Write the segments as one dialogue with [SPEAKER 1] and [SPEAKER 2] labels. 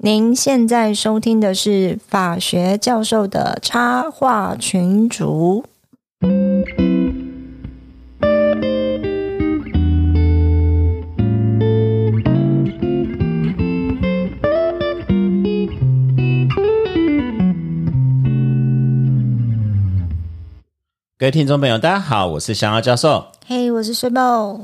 [SPEAKER 1] 您现在收听的是法学教授的插画群组。
[SPEAKER 2] 各位听众朋友，大家好，我是祥傲教授。
[SPEAKER 1] 嘿，我是水宝。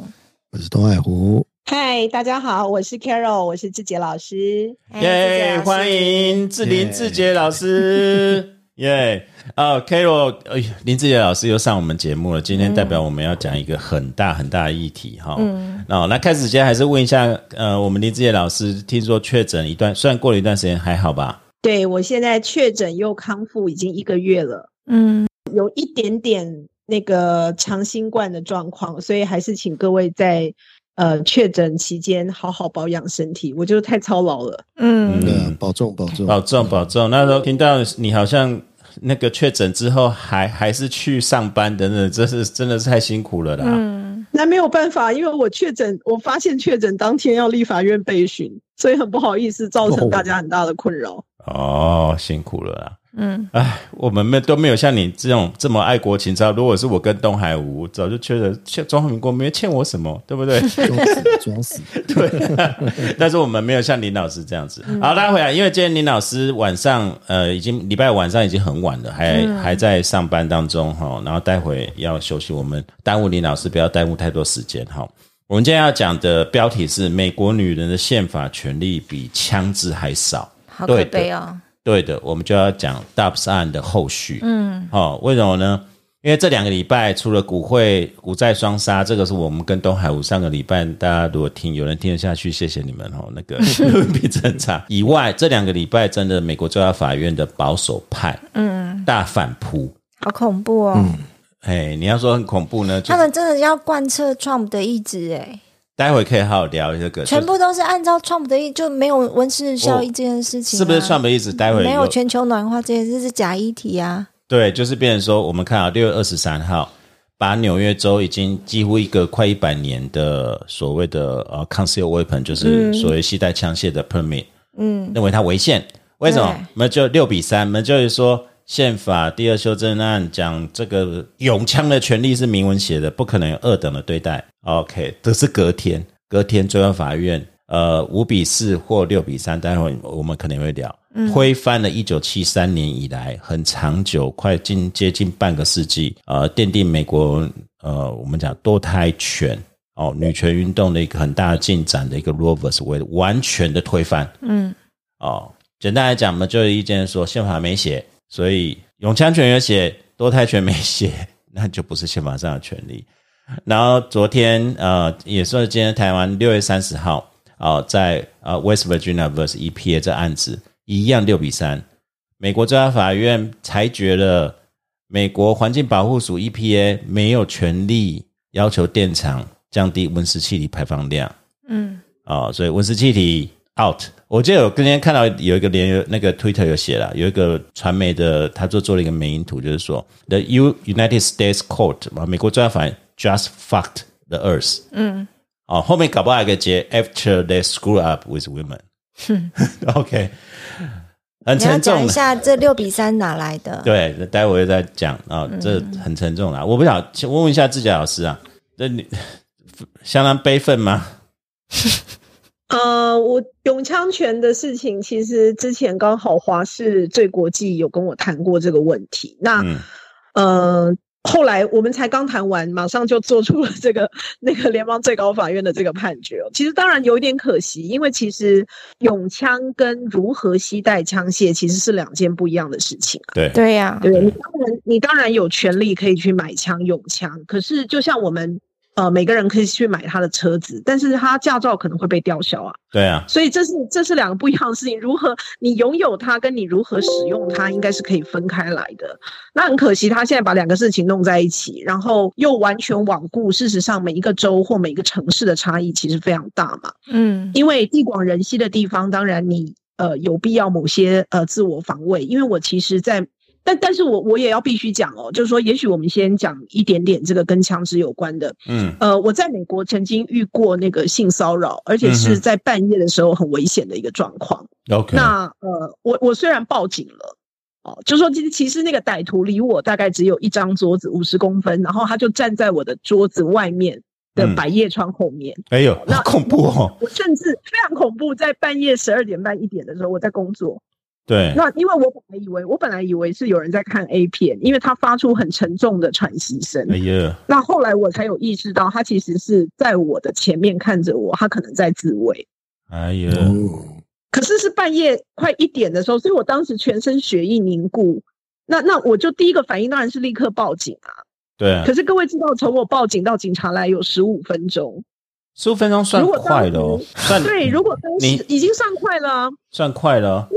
[SPEAKER 3] 我是东海湖，
[SPEAKER 4] 嗨，大家好，我是 Carol，我是志杰老师。
[SPEAKER 2] 耶，欢迎志林志杰老师。耶，啊，Carol，哎，林志杰老师又上我们节目了。今天代表我们要讲一个很大很大的议题哈。嗯，那那开始之前还是问一下，呃，我们林志杰老师，听说确诊一段，虽然过了一段时间，还好吧？
[SPEAKER 4] 对我现在确诊又康复已经一个月了。嗯，有一点点。那个长新冠的状况，所以还是请各位在呃确诊期间好好保养身体。我觉得太操劳了，
[SPEAKER 3] 嗯，保重保重
[SPEAKER 2] 保重保重。那时候听到你好像那个确诊之后还还是去上班等等，这是真的是太辛苦了啦。
[SPEAKER 4] 嗯，那没有办法，因为我确诊，我发现确诊当天要立法院备询，所以很不好意思造成大家很大的困扰。
[SPEAKER 2] 哦，辛苦了啦。嗯，哎，我们没都没有像你这种这么爱国情操。如果是我跟东海吴，早就觉得欠中华民国没有欠我什么，对不对？
[SPEAKER 3] 装死，
[SPEAKER 2] 对。但是我们没有像林老师这样子。好，大家回来，因为今天林老师晚上呃，已经礼拜晚上已经很晚了，还还在上班当中哈。然后待会要休息，我们耽误林老师，不要耽误太多时间哈。我们今天要讲的标题是：美国女人的宪法权利比枪支还少。
[SPEAKER 1] 好可悲哦。
[SPEAKER 2] 对的，我们就要讲 Dubs 案的后续。嗯，好，为什么呢？因为这两个礼拜除了股汇股债双杀，这个是我们跟东海武上个礼拜大家如果听有人听得下去，谢谢你们哦。那个 比正常以外，这两个礼拜真的美国最高法院的保守派，嗯，大反扑，
[SPEAKER 1] 好恐怖哦。
[SPEAKER 2] 嗯哎，你要说很恐怖呢？
[SPEAKER 1] 他们真的要贯彻 Trump 的意志哎。
[SPEAKER 2] 待会可以好好聊这个，
[SPEAKER 1] 全部都是按照 Trump 的意，就没有温室效应这件事情，
[SPEAKER 2] 是不是 Trump 的意思？待会
[SPEAKER 1] 没有全球暖化这件事是假议题啊。
[SPEAKER 2] 对，就是变成说，我们看啊，六月二十三号，把纽约州已经几乎一个快一百年的所谓的呃 concealed weapon，就是所谓携带枪械的 permit，嗯，认为它违宪。为什么？那就六比三，那就是说。宪法第二修正案讲这个拥枪的权利是明文写的，不可能有二等的对待。OK，这是隔天，隔天最高法院呃五比四或六比三，待会我们可能会聊，推翻了一九七三年以来很长久，快近接近半个世纪，呃，奠定美国呃我们讲堕胎权哦女权运动的一个很大的进展的一个 Roe vs Wade 完全的推翻。嗯，哦，简单来讲嘛，就意见说宪法没写。所以，永强权有写，多泰权没写，那就不是宪法上的权利。然后昨天，呃，也是今天台湾六月三十号，啊，在呃 West Virginia vs EPA 这案子一样六比三，美国最高法院裁决了，美国环境保护署 EPA 没有权利要求电厂降低温室气体排放量。嗯，啊，所以温室气体。out，我记得我今天看到有一个连那个 Twitter 有写了，有一个传媒的，他做做了一个美音图，就是说 The U United States Court 嘛，美国最高法院 just fucked the earth。嗯，哦，后面搞不好一个结 After they screw up with women。OK，很沉重。
[SPEAKER 1] 讲一下这六比三哪来的？
[SPEAKER 2] 对，待会再讲啊，这很沉重啦。我不想请问问一下志佳老师啊，这你相当悲愤吗？
[SPEAKER 4] 呃，我永枪权的事情，其实之前刚好华视最国际有跟我谈过这个问题。那，呃，后来我们才刚谈完，马上就做出了这个那个联邦最高法院的这个判决。其实当然有一点可惜，因为其实永枪跟如何携带枪械其实是两件不一样的事情啊。
[SPEAKER 2] 对
[SPEAKER 1] 对呀，
[SPEAKER 4] 对你当然你当然有权利可以去买枪永枪，可是就像我们。呃，每个人可以去买他的车子，但是他驾照可能会被吊销啊。
[SPEAKER 2] 对啊，
[SPEAKER 4] 所以这是这是两个不一样的事情。如何你拥有它，跟你如何使用它，应该是可以分开来的。那很可惜，他现在把两个事情弄在一起，然后又完全罔顾。事实上，每一个州或每一个城市的差异其实非常大嘛。嗯，因为地广人稀的地方，当然你呃有必要某些呃自我防卫。因为我其实，在但但是我我也要必须讲哦，就是说，也许我们先讲一点点这个跟枪支有关的。
[SPEAKER 2] 嗯
[SPEAKER 4] 呃，我在美国曾经遇过那个性骚扰，而且是在半夜的时候很危险的一个状况。
[SPEAKER 2] ，OK，
[SPEAKER 4] 那呃，我我虽然报警了。哦，就说其实其实那个歹徒离我大概只有一张桌子五十公分，然后他就站在我的桌子外面的
[SPEAKER 2] 嗯
[SPEAKER 4] 百叶窗后面。
[SPEAKER 2] 哎呦，
[SPEAKER 4] 那
[SPEAKER 2] 恐怖哦，
[SPEAKER 4] 我甚至非常恐怖，在半夜十二点半一点的时候，我在工作。
[SPEAKER 2] 对，
[SPEAKER 4] 那因为我本来以为，我本来以为是有人在看 A 片，因为他发出很沉重的喘息声。
[SPEAKER 2] 哎呀，
[SPEAKER 4] 那后来我才有意识到，他其实是在我的前面看着我，他可能在自慰。
[SPEAKER 2] 哎呀，
[SPEAKER 3] 哦，
[SPEAKER 4] 可是是半夜快一点的时候，所以我当时全身血液凝固。那那我就第一个反应当然是立刻报警啊。
[SPEAKER 2] 对啊
[SPEAKER 4] 可，是各位知道，从我报警到警察来有十五分钟。
[SPEAKER 2] 十五分钟算
[SPEAKER 4] 如果
[SPEAKER 2] 快了哦，算
[SPEAKER 4] 对，如果当
[SPEAKER 2] 你
[SPEAKER 4] 时已经算快了啊。
[SPEAKER 2] 算快了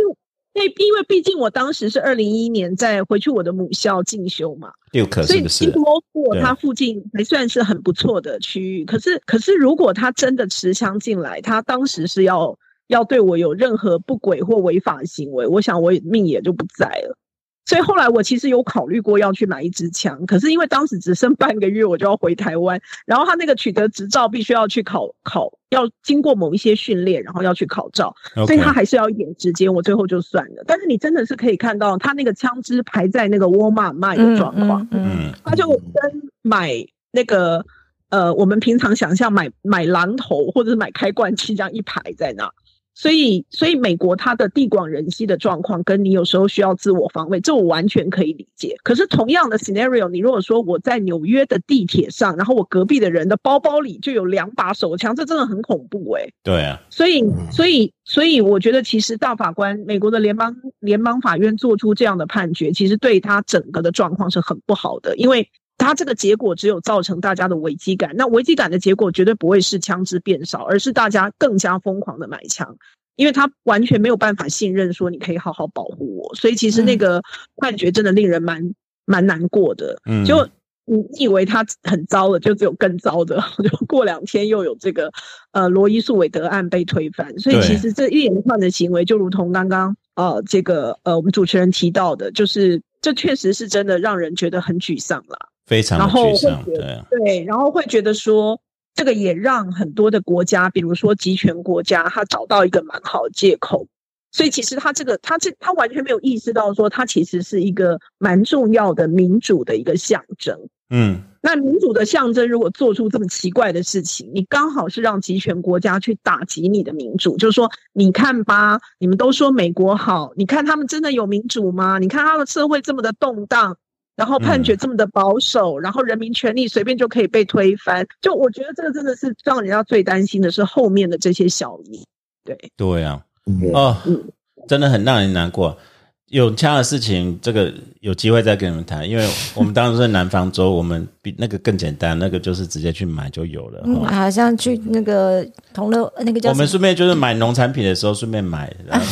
[SPEAKER 4] 为因为毕竟我当时是二零一一年在回去我的母校进修嘛，
[SPEAKER 2] 六可
[SPEAKER 4] 所以
[SPEAKER 2] 是不是
[SPEAKER 4] i？波过
[SPEAKER 2] 对
[SPEAKER 4] 它附近还算是很不错的区域。可是可是如果他真的持枪进来，他当时是要要对我有任何不轨或违法行为，我想我命也就不在了。所以后来我其实有考虑过要去买一支枪，可是因为当时只剩半个月我就要回台湾，然后他那个取得执照必须要去考考，要经过某一些训练，然后要去考照，所以他还是要一点时间，我最后就算了。但是你真的是可以看到他那个枪支排在那个沃尔玛卖的状况，
[SPEAKER 1] 嗯
[SPEAKER 2] 嗯，
[SPEAKER 4] 他就跟买那个呃，我们平常想象买买榔头或者是买开罐器这样一排在那。所以，所以美国它的地广人稀的状况，跟你有时候需要自我防卫，这我完全可以理解。可是同样的 scenario，你如果说我在纽约的地铁上，然后我隔壁的人的包包里就有两把手枪，这真的很恐怖诶、
[SPEAKER 2] 对啊，
[SPEAKER 4] 所以，所以，所以，我觉得其实大法官，美国的联邦联邦法院做出这样的判决，其实对他整个的状况是很不好的，因为他这个结果只有造成大家的危机感。那危机感的结果绝对不会是枪支变少，而是大家更加疯狂的买枪，因为他完全没有办法信任说你可以好好保护我。所以，其实那个判决真的令人蛮蛮难过的。
[SPEAKER 2] 嗯，
[SPEAKER 4] 就你你以为他很糟了，就只有更糟的，就过两天又有这个呃罗伊诉韦德案被推翻，所以其实这一连串的行为，就如同刚刚呃这个呃我们主持人提到的，就是这确实是真的让人觉得很沮丧啦。
[SPEAKER 2] 非常的
[SPEAKER 4] 然后
[SPEAKER 2] 沮丧，对，
[SPEAKER 4] 然后会觉得说，这个也让很多的国家，比如说集权国家，他找到一个蛮好的借口。所以其实他这个，他这他完全没有意识到说，他其实是一个蛮重要的民主的一个象征。
[SPEAKER 2] 嗯，
[SPEAKER 4] 那民主的象征如果做出这么奇怪的事情，你刚好是让集权国家去打击你的民主，就是说，你看吧，你们都说美国好，你看他们真的有民主吗？你看他的社会这么的动荡，然后判决这么的保守，然后人民权利随便就可以被推翻，就我觉得这个真的是让人家最担心的是后面的这些小民。对，
[SPEAKER 2] 对啊，
[SPEAKER 3] 嗯
[SPEAKER 2] 哦
[SPEAKER 4] 嗯，
[SPEAKER 2] 真的很让人难过。有枪的事情，这个有机会再跟你们谈，因为我们当时在南方州，我们比那个更简单，那个就是直接去买就有了。
[SPEAKER 1] 嗯，好像去那个同乐那个叫
[SPEAKER 2] 我们顺便就是买农产品的时候顺便买，然后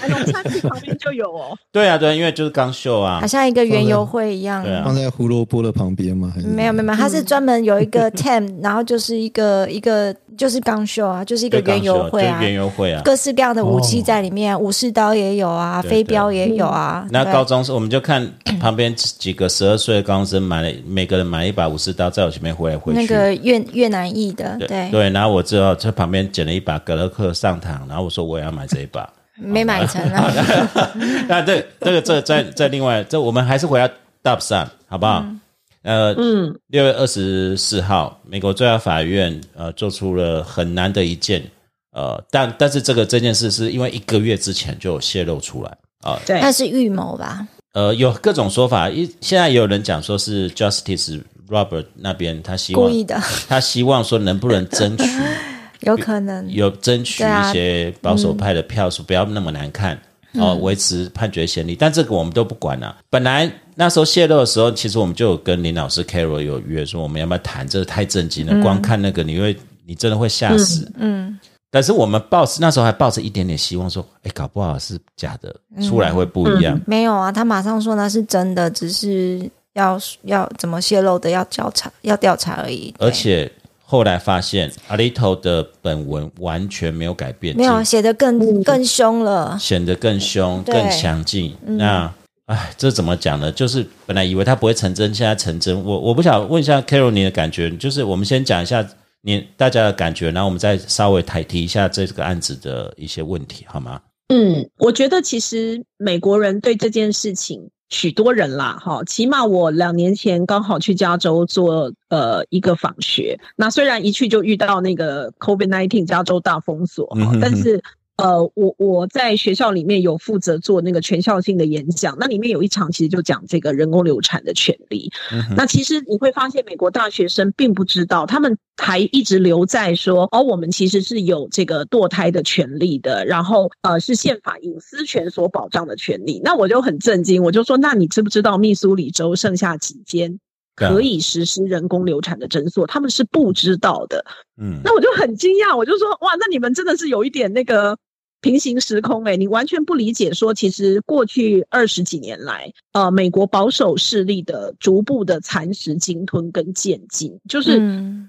[SPEAKER 4] 哎，农产品旁边就有哦。
[SPEAKER 2] 对啊，对啊，因为就是刚秀啊
[SPEAKER 1] 好，像一个园游会一样。
[SPEAKER 3] 放在胡萝卜的旁边吗？还是
[SPEAKER 1] 没有没有没有，它是专门有一个 tem，然后就是一个一个就是钢秀啊，就是一个
[SPEAKER 2] 对
[SPEAKER 1] 园游会啊
[SPEAKER 2] 刚秀，就是园游会啊。
[SPEAKER 1] 各式各样的武器在里面，武士刀也有啊，
[SPEAKER 2] 对
[SPEAKER 1] 飞镖也有啊。
[SPEAKER 2] 那高中生我们就看旁边几个十二岁的高中生买了，每个人买一把武士刀，在我前面挥来挥去。
[SPEAKER 1] 那个越越南裔的，对，
[SPEAKER 2] 对，然后我知道在旁边捡了一把格洛克上膛，然后我说我也要买这一把。
[SPEAKER 1] 没买成啊。
[SPEAKER 2] 那这这个这在在另外这我们还是回到 Dub 上好不好？呃，
[SPEAKER 4] 嗯，
[SPEAKER 2] 六月二十四号，美国最高法院呃做出了很难的一件呃，但但是这个这件事是因为一个月之前就泄露出来啊、
[SPEAKER 4] 对，
[SPEAKER 1] 那是预谋吧？
[SPEAKER 2] 呃，有各种说法，一现在也有人讲说是 Justice Robert 那边他希望
[SPEAKER 1] 故意的，
[SPEAKER 2] 他希望说能不能争取
[SPEAKER 1] 有可能。
[SPEAKER 2] 有争取一些保守派的票数，不要那么难看。
[SPEAKER 1] 嗯
[SPEAKER 2] 哦，维持判决先例，但这个我们都不管了、本来那时候泄露的时候，其实我们就有跟林老师 Carol 有约说，我们要不要谈？这个太震惊了，光看那个你会，你真的会吓死。
[SPEAKER 1] 嗯，
[SPEAKER 2] 但是我们抱那时候还抱着一点点希望，说，哎，搞不好是假的，
[SPEAKER 1] 嗯
[SPEAKER 2] 出来会不一样。
[SPEAKER 1] 没有啊，他马上说那是真的，只是要要怎么泄露的要调查，要调查而已。
[SPEAKER 2] 而且后来发现，阿里头的本文完全没有改变，
[SPEAKER 1] 没有写的更更凶了。
[SPEAKER 2] 显得更凶、更强劲。那哎，这怎么讲呢？就是本来以为它不会成真，现在成真。我我不想问一下 Carol 你的感觉，就是我们先讲一下你大家的感觉，然后我们再稍微抬提一下这个案子的一些问题，好吗？
[SPEAKER 4] 嗯，我觉得其实美国人对这件事情，许多人啦，哈，起码我两年前刚好去加州做呃一个访学，那虽然一去就遇到那个 COVID nineteen 加州大封锁，但是。呃，我我在学校里面有负责做那个全校性的演讲，那里面有一场其实就讲这个人工流产的权利。那其实你会发现，美国大学生并不知道，他们还一直留在说，哦，我们其实是有这个堕胎的权利的，然后呃是宪法隐私权所保障的权利。那我就很震惊，我就说，那你知不知道密苏里州剩下几间可以实施人工流产的诊所？他们是不知道的。嗯，那我就很惊讶，我就说，哇，那你们真的是有一点那个。平行时空，哎，你完全不理解。说其实过去二十几年来，呃，美国保守势力的逐步的蚕食、鲸吞跟渐进，就是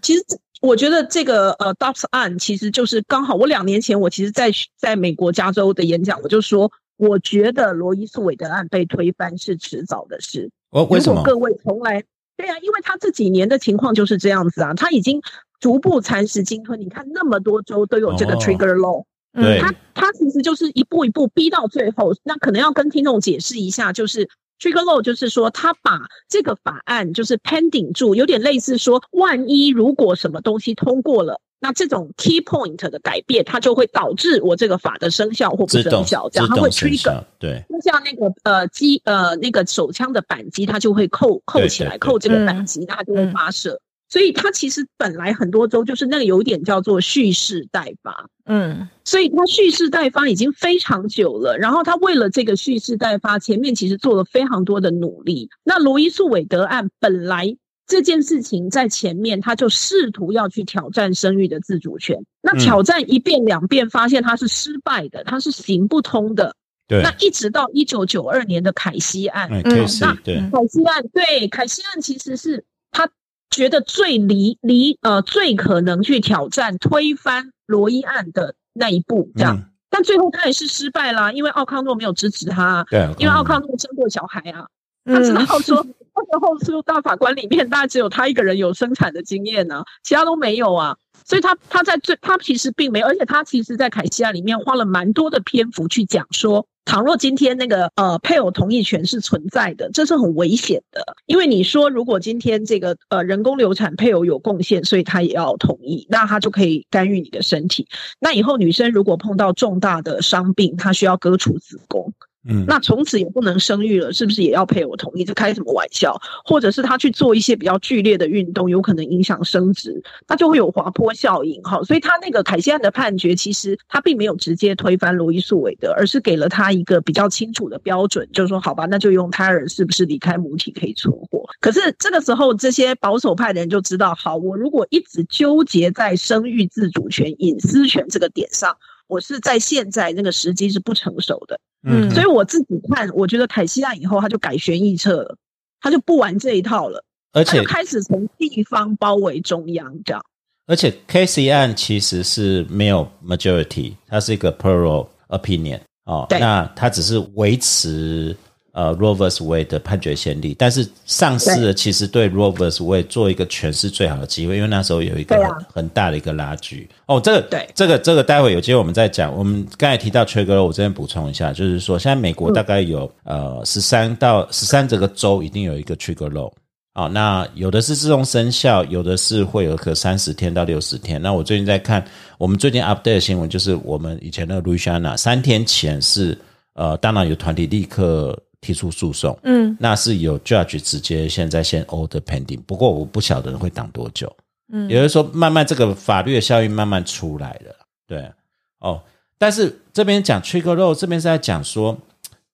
[SPEAKER 4] 其实我觉得这个呃，Dobbs 案其实就是刚好。我两年前我其实在在美国加州的演讲，我就说，我觉得罗伊诉韦德案被推翻是迟早的事。
[SPEAKER 2] 哦，为什么？
[SPEAKER 4] 各位从来对啊，因为他这几年的情况就是这样子啊，他已经逐步蚕食、鲸吞。你看那么多州都有这个 Trigger Law。
[SPEAKER 2] 对，
[SPEAKER 4] 他他其实就是一步一步逼到最后，那可能要跟听众解释一下，就是 trigger law，就是说他把这个法案就是 pending 住，有点类似说，万一如果什么东西通过了，那这种 key point 的改变，它就会导致我这个法的生效或不生效，这样它会 trigger，
[SPEAKER 2] 对，
[SPEAKER 4] 就像那个呃机呃那个手枪的扳机，它就会扣扣起来，扣这个扳机，那它就会发射。所以它其实本来很多州就是那个有一点叫做蓄势待发，嗯，所以它蓄势待发已经非常久了。然后他为了这个蓄势待发，前面其实做了非常多的努力。那罗伊诉韦德案本来这件事情在前面，他就试图要去挑战生育的自主权。那挑战一遍两遍，发现他是失败的，他是行不通的。
[SPEAKER 2] 对，
[SPEAKER 4] 那一直到一九九二年的凯西案，
[SPEAKER 2] 嗯，
[SPEAKER 4] 那
[SPEAKER 2] 对
[SPEAKER 4] 凯西案，对凯西案其实是他。觉得最离离呃最可能去挑战推翻罗伊案的那一步，这样，但最后他也是失败啦，因为奥康诺没有支持他，
[SPEAKER 2] 对，
[SPEAKER 4] 因为奥康诺生过小孩啊，他知道说那时候是大法官里面大概只有他一个人有生产的经验呢，其他都没有啊，所以他他在最他其实并没有，而且他其实在凯西亚里面花了蛮多的篇幅去讲说。倘若今天那个呃配偶同意权是存在的，这是很危险的，因为你说如果今天这个呃人工流产配偶有贡献，所以他也要同意，那他就可以干预你的身体。那以后女生如果碰到重大的伤病，她需要割除子宫。嗯，那从此也不能生育了，是不是也要配偶同意？这开什么玩笑？或者是他去做一些比较剧烈的运动，有可能影响生殖，那就会有滑坡效应。哈，所以他那个凯西案的判决，其实他并没有直接推翻罗伊诉韦德，而是给了他一个比较清楚的标准，就是说，好吧，那就用胎儿是不是离开母体可以存活。可是这个时候，这些保守派的人就知道，好，我如果一直纠结在生育自主权、隐私权这个点上，我是在现在那个时机是不成熟的。嗯，所以我自己看，我觉得凯西案以后他就改弦易辙了，他就不玩这一套了，
[SPEAKER 2] 而且
[SPEAKER 4] 开始从地方包围中央这样。
[SPEAKER 2] 而且 K C 案其实是没有 majority，它是一个 plural opinion 哦，那它只是维持。呃，Roe vs Wade 的判决先例，但是上市其实对 Roe vs Wade 做一个诠释最好的机会，因为那时候有一个很很大的一个拉锯。哦，这个
[SPEAKER 4] 对，
[SPEAKER 2] 这个这个待会有机会我们再讲。我们刚才提到 Trigger，我这边补充一下，就是说现在美国大概有呃十三到十三这个州一定有一个 Trigger Law。哦，那有的是自动生效，有的是会有个三十天到六十天。那我最近在看，我们最近 update 的新闻就是我们以前的 Louisiana 三天前是呃，当然有团体立刻。提出诉讼，嗯，那是有 judge 直接现在先 order pending，不过我不晓得会挡多久，嗯，也就是说慢慢这个法律的效应慢慢出来了，对，哦，但是这边讲 trigger law 这边是在讲说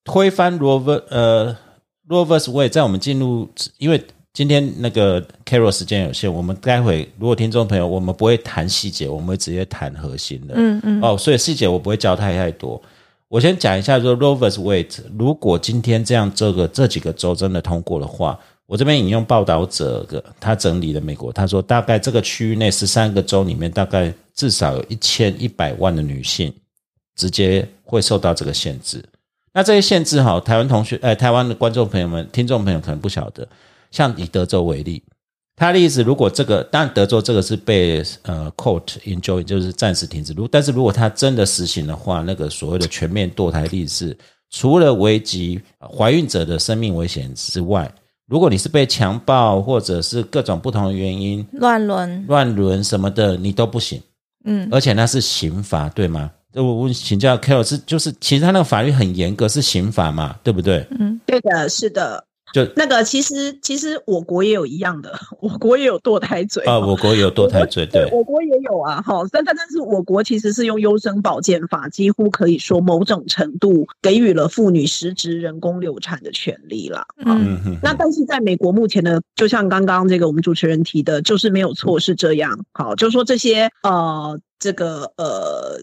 [SPEAKER 2] 推翻 rover 呃 rover's Wade，在我们进入，因为今天那个 Carol 时间有限，我们待会如果听众朋友我们不会谈细节，我们会直接谈核心的，嗯嗯，哦，所以细节我不会教太太多。我先讲一下，说 Roe vs Wade，如果今天这样这个这几个州真的通过的话，我这边引用报道者的他整理的美国，他说大概这个区域内十三个州里面，大概至少有一千一百万的女性直接会受到这个限制。那这些限制哈，台湾同学，呃，台湾的观众朋友们、听众朋友可能不晓得。像以德州为例，他的意思，如果这个，当然德州这个是被呃 court enjoy，就是暂时停止。如但是如果他真的实行的话，那个所谓的全面堕胎例是，除了危及怀孕者的生命危险之外，如果你是被强暴或者是各种不同的原因
[SPEAKER 1] 乱伦、
[SPEAKER 2] 乱伦什么的，你都不行。嗯，而且那是刑法，对吗？我问请教 Carol 是就是其实他那个法律很严格，是刑法嘛，对不对？
[SPEAKER 4] 嗯，对的，是的。
[SPEAKER 2] 就
[SPEAKER 4] 那个，其实其实我国也有一样的，我国也有堕胎罪
[SPEAKER 2] 啊，我国也有堕胎罪，对，
[SPEAKER 4] 我国也有啊，哈，但但但是我国其实是用优生保健法，几乎可以说某种程度给予了妇女实质人工流产的权利啦，嗯嗯，那但是在美国目前的，就像刚刚这个我们主持人提的，就是没有错是这样，好，就是说这些呃，这个呃。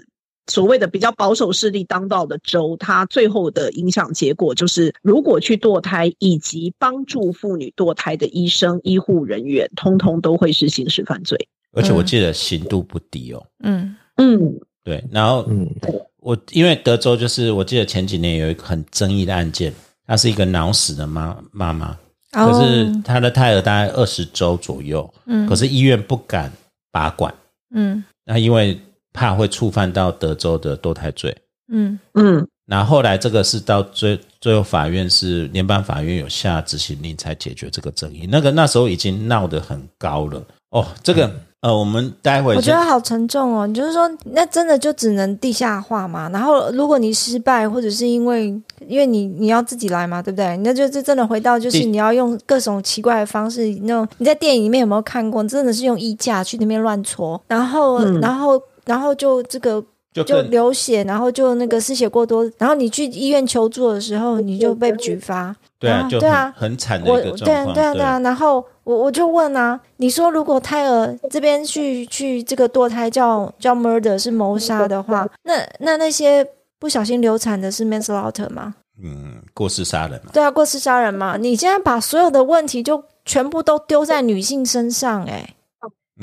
[SPEAKER 4] 所谓的比较保守势力当道的州，它最后的影响结果就是，如果去堕胎以及帮助妇女堕胎的医生、医护人员，通通都会是刑事犯罪。
[SPEAKER 2] 而且我记得刑度不低哦。
[SPEAKER 4] 嗯嗯，
[SPEAKER 2] 对。然后，嗯，我因为德州就是我记得前几年有一个很争议的案件，她是一个脑死的妈妈妈，可是她的胎儿大概二十周左右，嗯，可是医院不敢拔管，嗯，那因为。怕会触犯到德州的堕胎罪，嗯嗯，那后来这个是到最最后法院是联邦法院有下执行令才解决这个争议，那个那时候已经闹得很高了哦。这个呃，我们待会
[SPEAKER 1] 我觉得好沉重哦。你就是说，那真的就只能地下化嘛？然后如果你失败，或者是因为因为你你要自己来嘛，对不对？那就真的回到就是你要用各种奇怪的方式，那种你在电影里面有没有看过？真的是用衣架去那边乱戳，然后然后。然后就这个就流血，然后就那个失血过多，然后你去医院求助的时候，你就被举发。
[SPEAKER 2] 对啊，对啊，很惨的一个状况。
[SPEAKER 1] 对啊，对啊。然后我我就问啊，你说如果胎儿这边去去这个堕胎叫叫 murder 是谋杀的话，那那那些不小心流产的是 manslaughter 吗？
[SPEAKER 2] 嗯，过失杀人嘛。
[SPEAKER 1] 对啊，过失杀人嘛。你现在把所有的问题就全部都丢在女性身上，哎。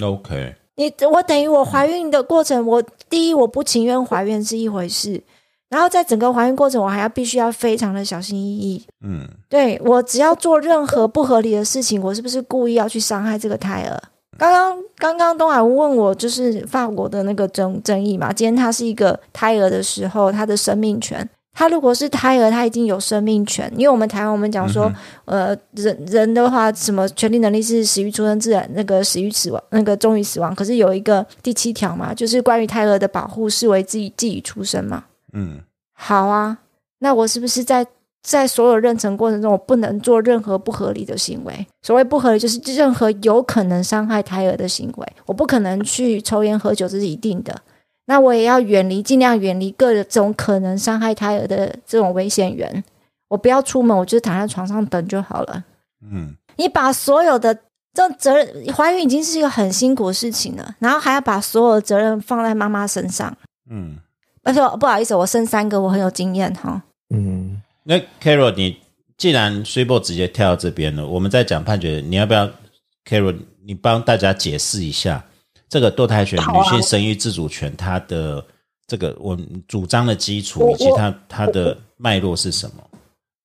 [SPEAKER 2] OK。
[SPEAKER 1] 你我等于我怀孕的过程，我第一我不情愿怀孕是一回事，然后在整个怀孕过程，我还要必须要非常的小心翼翼。嗯，对我只要做任何不合理的事情，我是不是故意要去伤害这个胎儿？刚刚刚刚东海问我就是法国的那个争争议嘛，今天他是一个胎儿的时候，他的生命权。他如果是胎儿，他已经有生命权，因为我们台湾我们讲说，呃，人人的话，什么权利能力是始于出生自然，那个始于死亡，那个终于死亡。可是有一个第七条嘛，就是关于胎儿的保护，视为自己自己出生嘛。嗯，好啊，那我是不是在在所有妊娠过程中，我不能做任何不合理的行为？所谓不合理，就是任何有可能伤害胎儿的行为，我不可能去抽烟喝酒，这是一定的。那我也要远离，尽量远离各种可能伤害胎儿的这种危险源。我不要出门，我就躺在床上等就好了。嗯，你把所有的这责任，怀孕已经是一个很辛苦的事情了，然后还要把所有的责任放在妈妈身上。嗯，而且不好意思，我生三个，我很有经验哈。
[SPEAKER 2] 嗯，那 Carol，你既然 s u p e 直接跳到这边了，我们在讲判决，你要不要 Carol，你帮大家解释一下？这个堕胎权、女性生育自主权，它的这个我主张的基础以及它它的脉络是什么？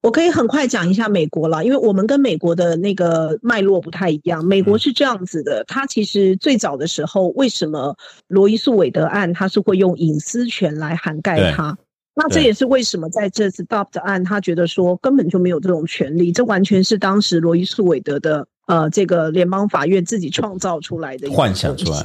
[SPEAKER 4] 我可以很快讲一下美国了，因为我们跟美国的那个脉络不太一样。美国是这样子的，它其实最早的时候，为什么罗伊诉韦德案它是会用隐私权来涵盖它？那这也是为什么在这次 Dobbs 案，他觉得说根本就没有这种权利，这完全是当时罗伊诉韦德的。呃，这个联邦法院自己创造出来的
[SPEAKER 2] 幻想出来，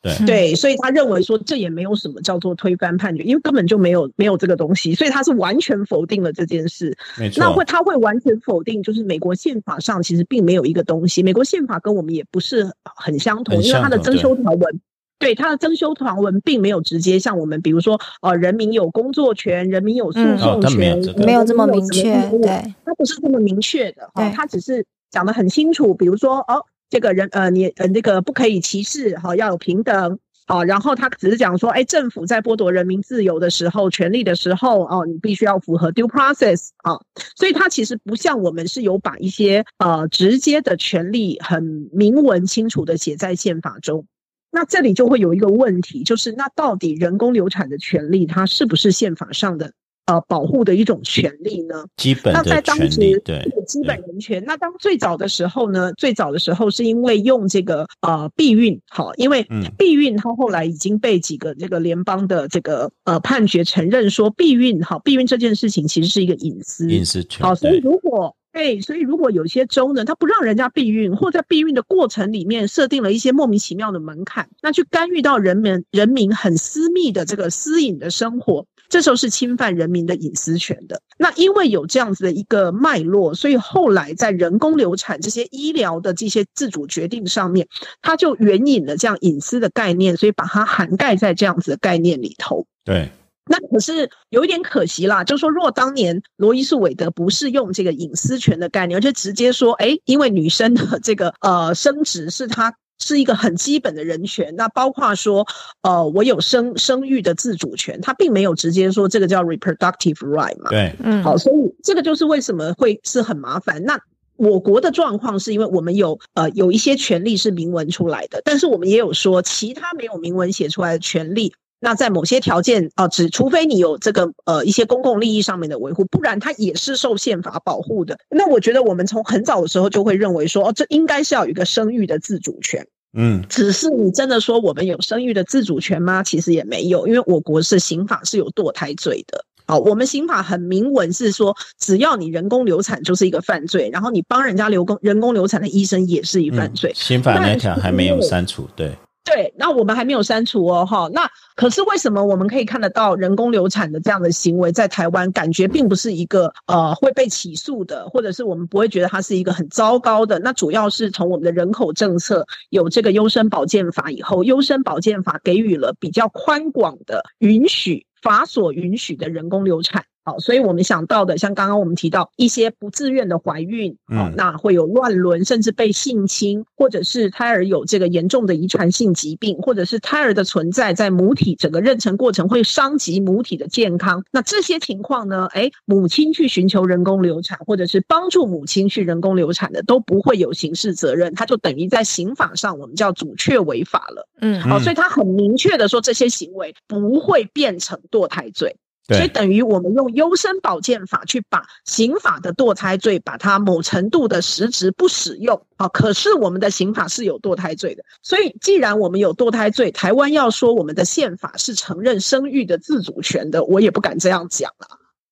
[SPEAKER 2] 对。
[SPEAKER 4] 对，所以他认为说这也没有什么叫做推翻判决，因为根本就没有没有这个东西，所以他是完全否定了这件事。
[SPEAKER 2] 没错，
[SPEAKER 4] 那会他会完全否定，就是美国宪法上其实并没有一个东西，美国宪法跟我们也不是很相同，因为它的增修条文，对它的增修条文并没有直接像我们，比如说呃，人民有工作权，人民有诉讼权，
[SPEAKER 1] 没有这么明确，对，
[SPEAKER 4] 它不是这么明确的，哈，它只是。讲得很清楚，比如说哦，这个人呃，你呃那个不可以歧视哈，要有平等啊。然后他只是讲说，哎，政府在剥夺人民自由的时候、权利的时候哦，你必须要符合 due process 啊。所以它其实不像我们是有把一些呃直接的权利很明文清楚的写在宪法中。那这里就会有一个问题，就是那到底人工流产的权利，它是不是宪法上的呃保护的一种权利呢？
[SPEAKER 2] 基本的权利，对，
[SPEAKER 4] 基本人权。那当最早的时候呢？最早的时候是因为用这个呃避孕，好，因为避孕它后来已经被几个这个联邦的这个呃判决承认说避孕，好，避孕这件事情其实是一个隐私
[SPEAKER 2] 隐私权。
[SPEAKER 4] 好，所以如果对，所以如果有些州呢，他不让人家避孕，或在避孕的过程里面设定了一些莫名其妙的门槛，那去干预到人们人民很私密的这个私隐的生活，这时候是侵犯人民的隐私权的。那因为有这样子的一个脉络，所以后来在人工流产这些医疗的这些自主决定上面，它就援引了这样隐私的概念，所以把它涵盖在这样子的概念里头。
[SPEAKER 2] 对。
[SPEAKER 4] 那可是有一点可惜啦，就是说，如果当年罗伊诉韦德不是用这个隐私权的概念，而且直接说，哎，因为女生的这个呃生殖是她是一个很基本的人权，那包括说，呃，我有生生育的自主权，他并没有直接说这个叫 reproductive right 嘛。
[SPEAKER 2] 对，
[SPEAKER 4] 嗯，好，所以这个就是为什么会是很麻烦。那我国的状况是因为我们有呃有一些权利是明文出来的，但是我们也有说其他没有明文写出来的权利。那在某些条件啊，只除非你有这个呃一些公共利益上面的维护，不然它也是受宪法保护的。那我觉得我们从很早的时候就会认为说，哦，这应该是要有一个生育的自主权。
[SPEAKER 2] 嗯，
[SPEAKER 4] 只是你真的说我们有生育的自主权吗？其实也没有，因为我国是刑法是有堕胎罪的。好，我们刑法很明文是说，只要你人工流产就是一个犯罪，然后你帮人家流工人工流产的医生也是一犯罪。
[SPEAKER 2] 刑法那条还没有删除，对。
[SPEAKER 4] 对，那我们还没有删除哦，哈。那可是为什么我们可以看得到人工流产的这样的行为在台湾，感觉并不是一个呃会被起诉的，或者是我们不会觉得它是一个很糟糕的？那主要是从我们的人口政策有这个优生保健法以后，优生保健法给予了比较宽广的允许，法所允许的人工流产。好，所以我们想到的，像刚刚我们提到一些不自愿的怀孕，好，那会有乱伦，甚至被性侵，或者是胎儿有这个严重的遗传性疾病，或者是胎儿的存在在母体整个妊娠过程会伤及母体的健康。那这些情况呢？哎，母亲去寻求人工流产，或者是帮助母亲去人工流产的，都不会有刑事责任，它就等于在刑法上我们叫阻却违法了。嗯，好，所以他很明确的说，这些行为不会变成堕胎罪。所以等于我们用优生保健法去把刑法的堕胎罪，把它某程度的实质不使用啊。可是我们的刑法是有堕胎罪的，所以既然我们有堕胎罪，台湾要说我们的宪法是承认生育的自主权的，我也不敢这样讲了。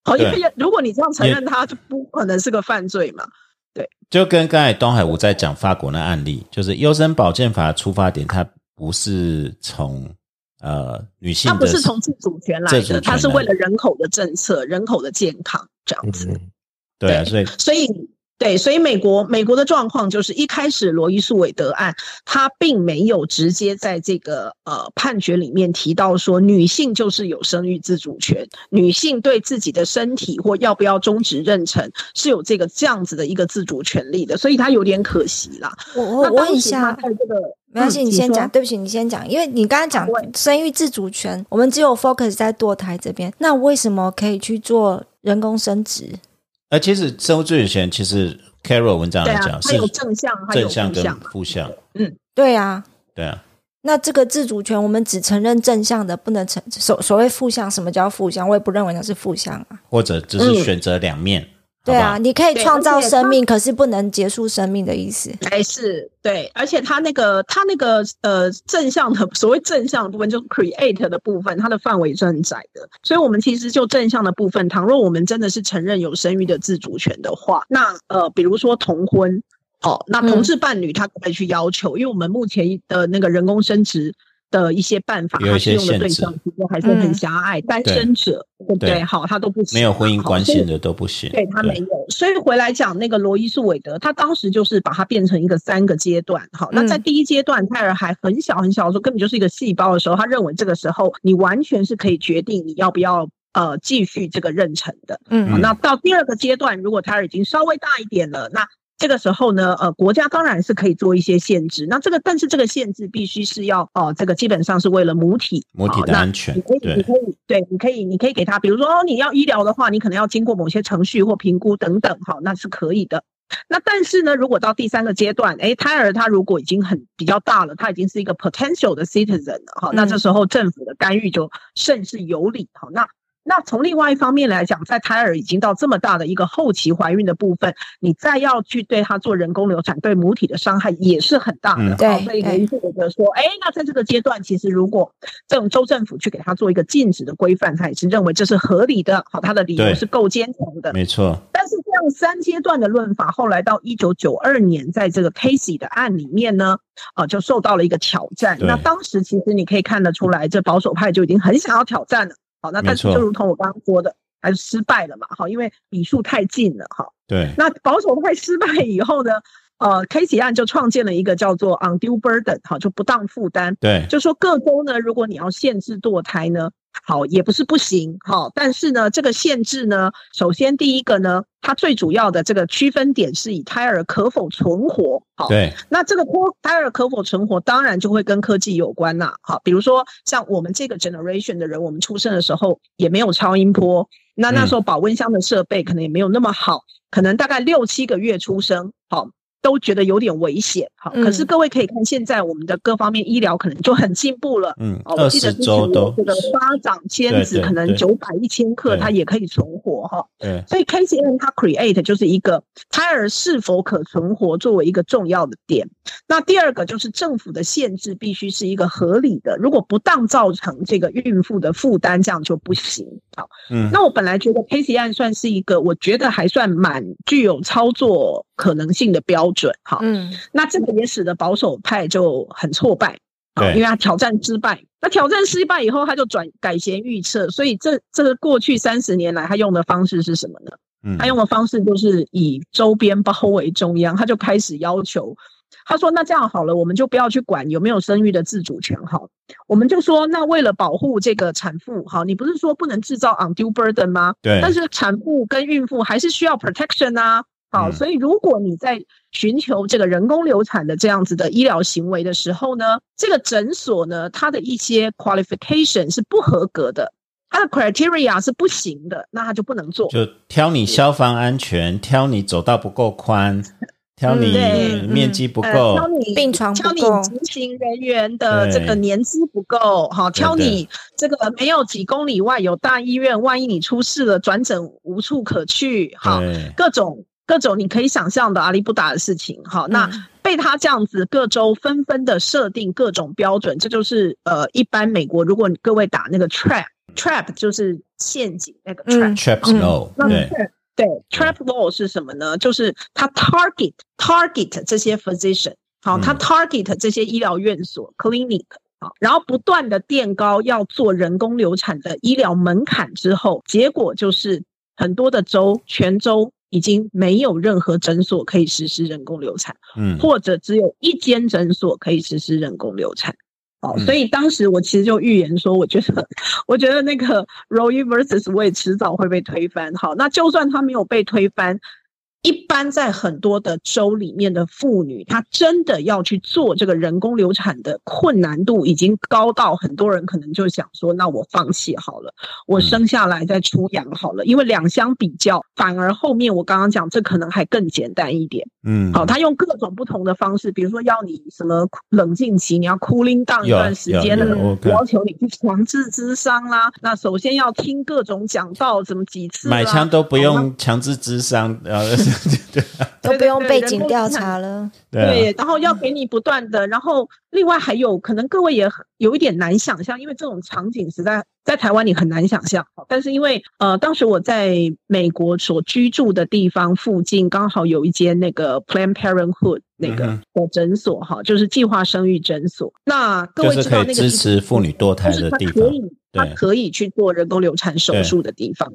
[SPEAKER 4] 好，因为如果你这样承认，它就不可能是个犯罪嘛。对，
[SPEAKER 2] 就跟刚才东海吴在讲法国那案例，就是优生保健法出发点，它不是从。呃，女性
[SPEAKER 4] 它不是从自主权来的，它是为了人口的政策、人口的健康这样子。
[SPEAKER 2] 对啊，所以
[SPEAKER 4] 所以对，所以美国美国的状况就是一开始罗伊诉韦德案，他并没有直接在这个呃判决里面提到说女性就是有生育自主权，女性对自己的身体或要不要终止妊娠是有这个这样子的一个自主权利的，所以他有点可惜啦。
[SPEAKER 1] 我我问一下，
[SPEAKER 4] 在这个。
[SPEAKER 1] 没关系，你先讲。对不起，你先讲，因为你刚刚讲生育自主权，我们只有 focus 在堕胎这边。那为什么可以去做人工生殖？
[SPEAKER 2] 呃，其实生物自主权，其实 Carol 文章来讲是
[SPEAKER 4] 有正向、
[SPEAKER 2] 正向跟负向。
[SPEAKER 4] 嗯，
[SPEAKER 1] 对啊，
[SPEAKER 2] 对啊。
[SPEAKER 1] 那这个自主权，我们只承认正向的，不能承所所谓负向。什么叫负向？我也不认为那是负向啊。
[SPEAKER 2] 或者只是选择两面。
[SPEAKER 1] 对啊，你可以创造生命，可是不能结束生命的意思。
[SPEAKER 4] 还是对，而且他那个他那个呃正向的所谓正向的部分，就是 create 的部分，它的范围是很窄的。所以，我们其实就正向的部分，倘若我们真的是承认有生育的自主权的话，那呃，比如说同婚，哦，那同志伴侣他可以去要求，因为我们目前的那个人工生殖。的一些办法，
[SPEAKER 2] 他
[SPEAKER 4] 适用的对象其实还是很狭隘，单身者对不对？好，他都不行，
[SPEAKER 2] 没有婚姻关系的都不行。
[SPEAKER 4] 对他没有，所以回来讲那个罗伊诉韦德，他当时就是把它变成一个三个阶段。好，那在第一阶段，胎儿还很小很小的时候，根本就是一个细胞的时候，他认为这个时候你完全是可以决定你要不要呃继续这个妊娠的。嗯，好，那到第二个阶段，如果胎儿已经稍微大一点了，那这个时候呢，呃，国家当然是可以做一些限制。那这个，但是这个限制必须是要哦，这个基本上是为了母体
[SPEAKER 2] 母体的安全。
[SPEAKER 4] 你可以，你可以，对，你可以，你可以给他，比如说哦，你要医疗的话，你可能要经过某些程序或评估等等，好，那是可以的。那但是呢，如果到第三个阶段，哎，胎儿他如果已经很比较大了，他已经是一个 potential 的 citizen 了，好，那这时候政府的干预就甚是有理，好，那。那从另外一方面来讲，在胎儿已经到这么大的一个后期怀孕的部分，你再要去对他做人工流产，对母体的伤害也是很大的。
[SPEAKER 1] 对，
[SPEAKER 4] 所以医生觉得说，哎，那在这个阶段，其实如果这种州政府去给他做一个禁止的规范，他也是认为这是合理的。好，他的理由是够坚强的。
[SPEAKER 2] 没错。
[SPEAKER 4] 但是这样三阶段的论法，后来到一九九二年，在这个 Casey 的案里面呢，啊，就受到了一个挑战。那当时其实你可以看得出来，这保守派就已经很想要挑战了。好，那但是就如同我刚刚说的，还是失败了嘛？好，因为笔数太近了。哈，
[SPEAKER 2] 对。
[SPEAKER 4] 那保守派失败以后呢？呃，Casey 案就创建了一个叫做 undue burden，哈，就不当负担。
[SPEAKER 2] 对，
[SPEAKER 4] 就说各州呢，如果你要限制堕胎呢，好，也不是不行。哈，但是呢，这个限制呢，首先第一个呢，它最主要的这个区分点是以胎儿可否存活。好，
[SPEAKER 2] 对。
[SPEAKER 4] 那这个胎儿可否存活，当然就会跟科技有关呐。好，比如说像我们这个 generation 的人，我们出生的时候也没有超音波，那那时候保温箱的设备可能也没有那么好，可能大概六七个月出生。好。都觉得有点危险，好，可是各位可以看现在我们的各方面医疗可能就很进步了，
[SPEAKER 2] 嗯，我记得之前
[SPEAKER 4] 这个巴掌签子可能九百一千克它也可以存活哈，
[SPEAKER 2] 对，
[SPEAKER 4] 所以 KCN 它 create 就是一个胎儿是否可存活作为一个重要的点。那第二个就是政府的限制必须是一个合理的，如果不当造成这个孕妇的负担，这样就不行。好，嗯，那我本来觉得 KCN 算是一个我觉得还算蛮具有操作可能性的标。准好，嗯，那这个也使得保守派就很挫败，
[SPEAKER 2] 对，
[SPEAKER 4] 因为他挑战失败。那挑战失败以后，他就转改弦预测，所以这这个过去三十年来，他用的方式是什么呢？嗯，他用的方式就是以周边包围中央，他就开始要求，他说：“那这样好了，我们就不要去管有没有生育的自主权，好，我们就说，那为了保护这个产妇，好，你不是说不能制造 undue burden 吗？
[SPEAKER 2] 对，
[SPEAKER 4] 但是产妇跟孕妇还是需要 protection 啊。”好，所以如果你在寻求这个人工流产的这样子的医疗行为的时候呢，这个诊所呢，它的一些 qualification 是不合格的，它的 criteria 是不行的，那它就不能做。
[SPEAKER 2] 就挑你消防安全，挑你走道不够宽，挑你面积不够，
[SPEAKER 4] 挑你
[SPEAKER 1] 病床
[SPEAKER 4] 挑你执行人员的这个年资不够，好，挑你这个没有几公里外有大医院，万一你出事了，转诊无处可去，好，各种。各种你可以想象的阿里不达的事情，好，那被他这样子各州纷纷的设定各种标准，这就是呃，一般美国如果各位打那个 trap trap 就是陷阱那个 trap
[SPEAKER 2] trap law，对。
[SPEAKER 4] 对 trap law 是什么呢？就是他 target target 这些 physician，好，他 target 这些医疗院所 clinic，好，然后不断的垫高要做人工流产的医疗门槛之后，结果就是很多的州全州。已经没有任何诊所可以实施人工流产，嗯，或者只有一间诊所可以实施人工流产，哦，所以当时我其实就预言说，我觉得，我觉得那个 Roe versus 我也迟早会被推翻。好，那就算他没有被推翻。一般在很多的州里面的妇女，她真的要去做这个人工流产的困难度已经高到很多人可能就想说，那我放弃好了，我生下来再出养好了，因为两相比较，反而后面我刚刚讲这可能还更简单一点。嗯，好，他用各种不同的方式，比如说要你什么冷静期，你要 cooling down 一段时间的，要求你去强制智商啦。那首先要听各种讲道，怎么几次
[SPEAKER 2] 买枪都不用强制智商，呃。
[SPEAKER 1] 对，都不用背景调查了。
[SPEAKER 2] 对，
[SPEAKER 4] 然后要给你不断的，然后另外还有可能各位也有一点难想象，因为这种场景实在在台湾你很难想象。但是因为呃，当时我在美国所居住的地方附近刚好有一间那个 Planned Parenthood 那个的诊所哈，就是计划生育诊所。那各位知道那个
[SPEAKER 2] 支持妇女堕胎的地方，
[SPEAKER 4] 可以，它可以去做人工流产手术的地方。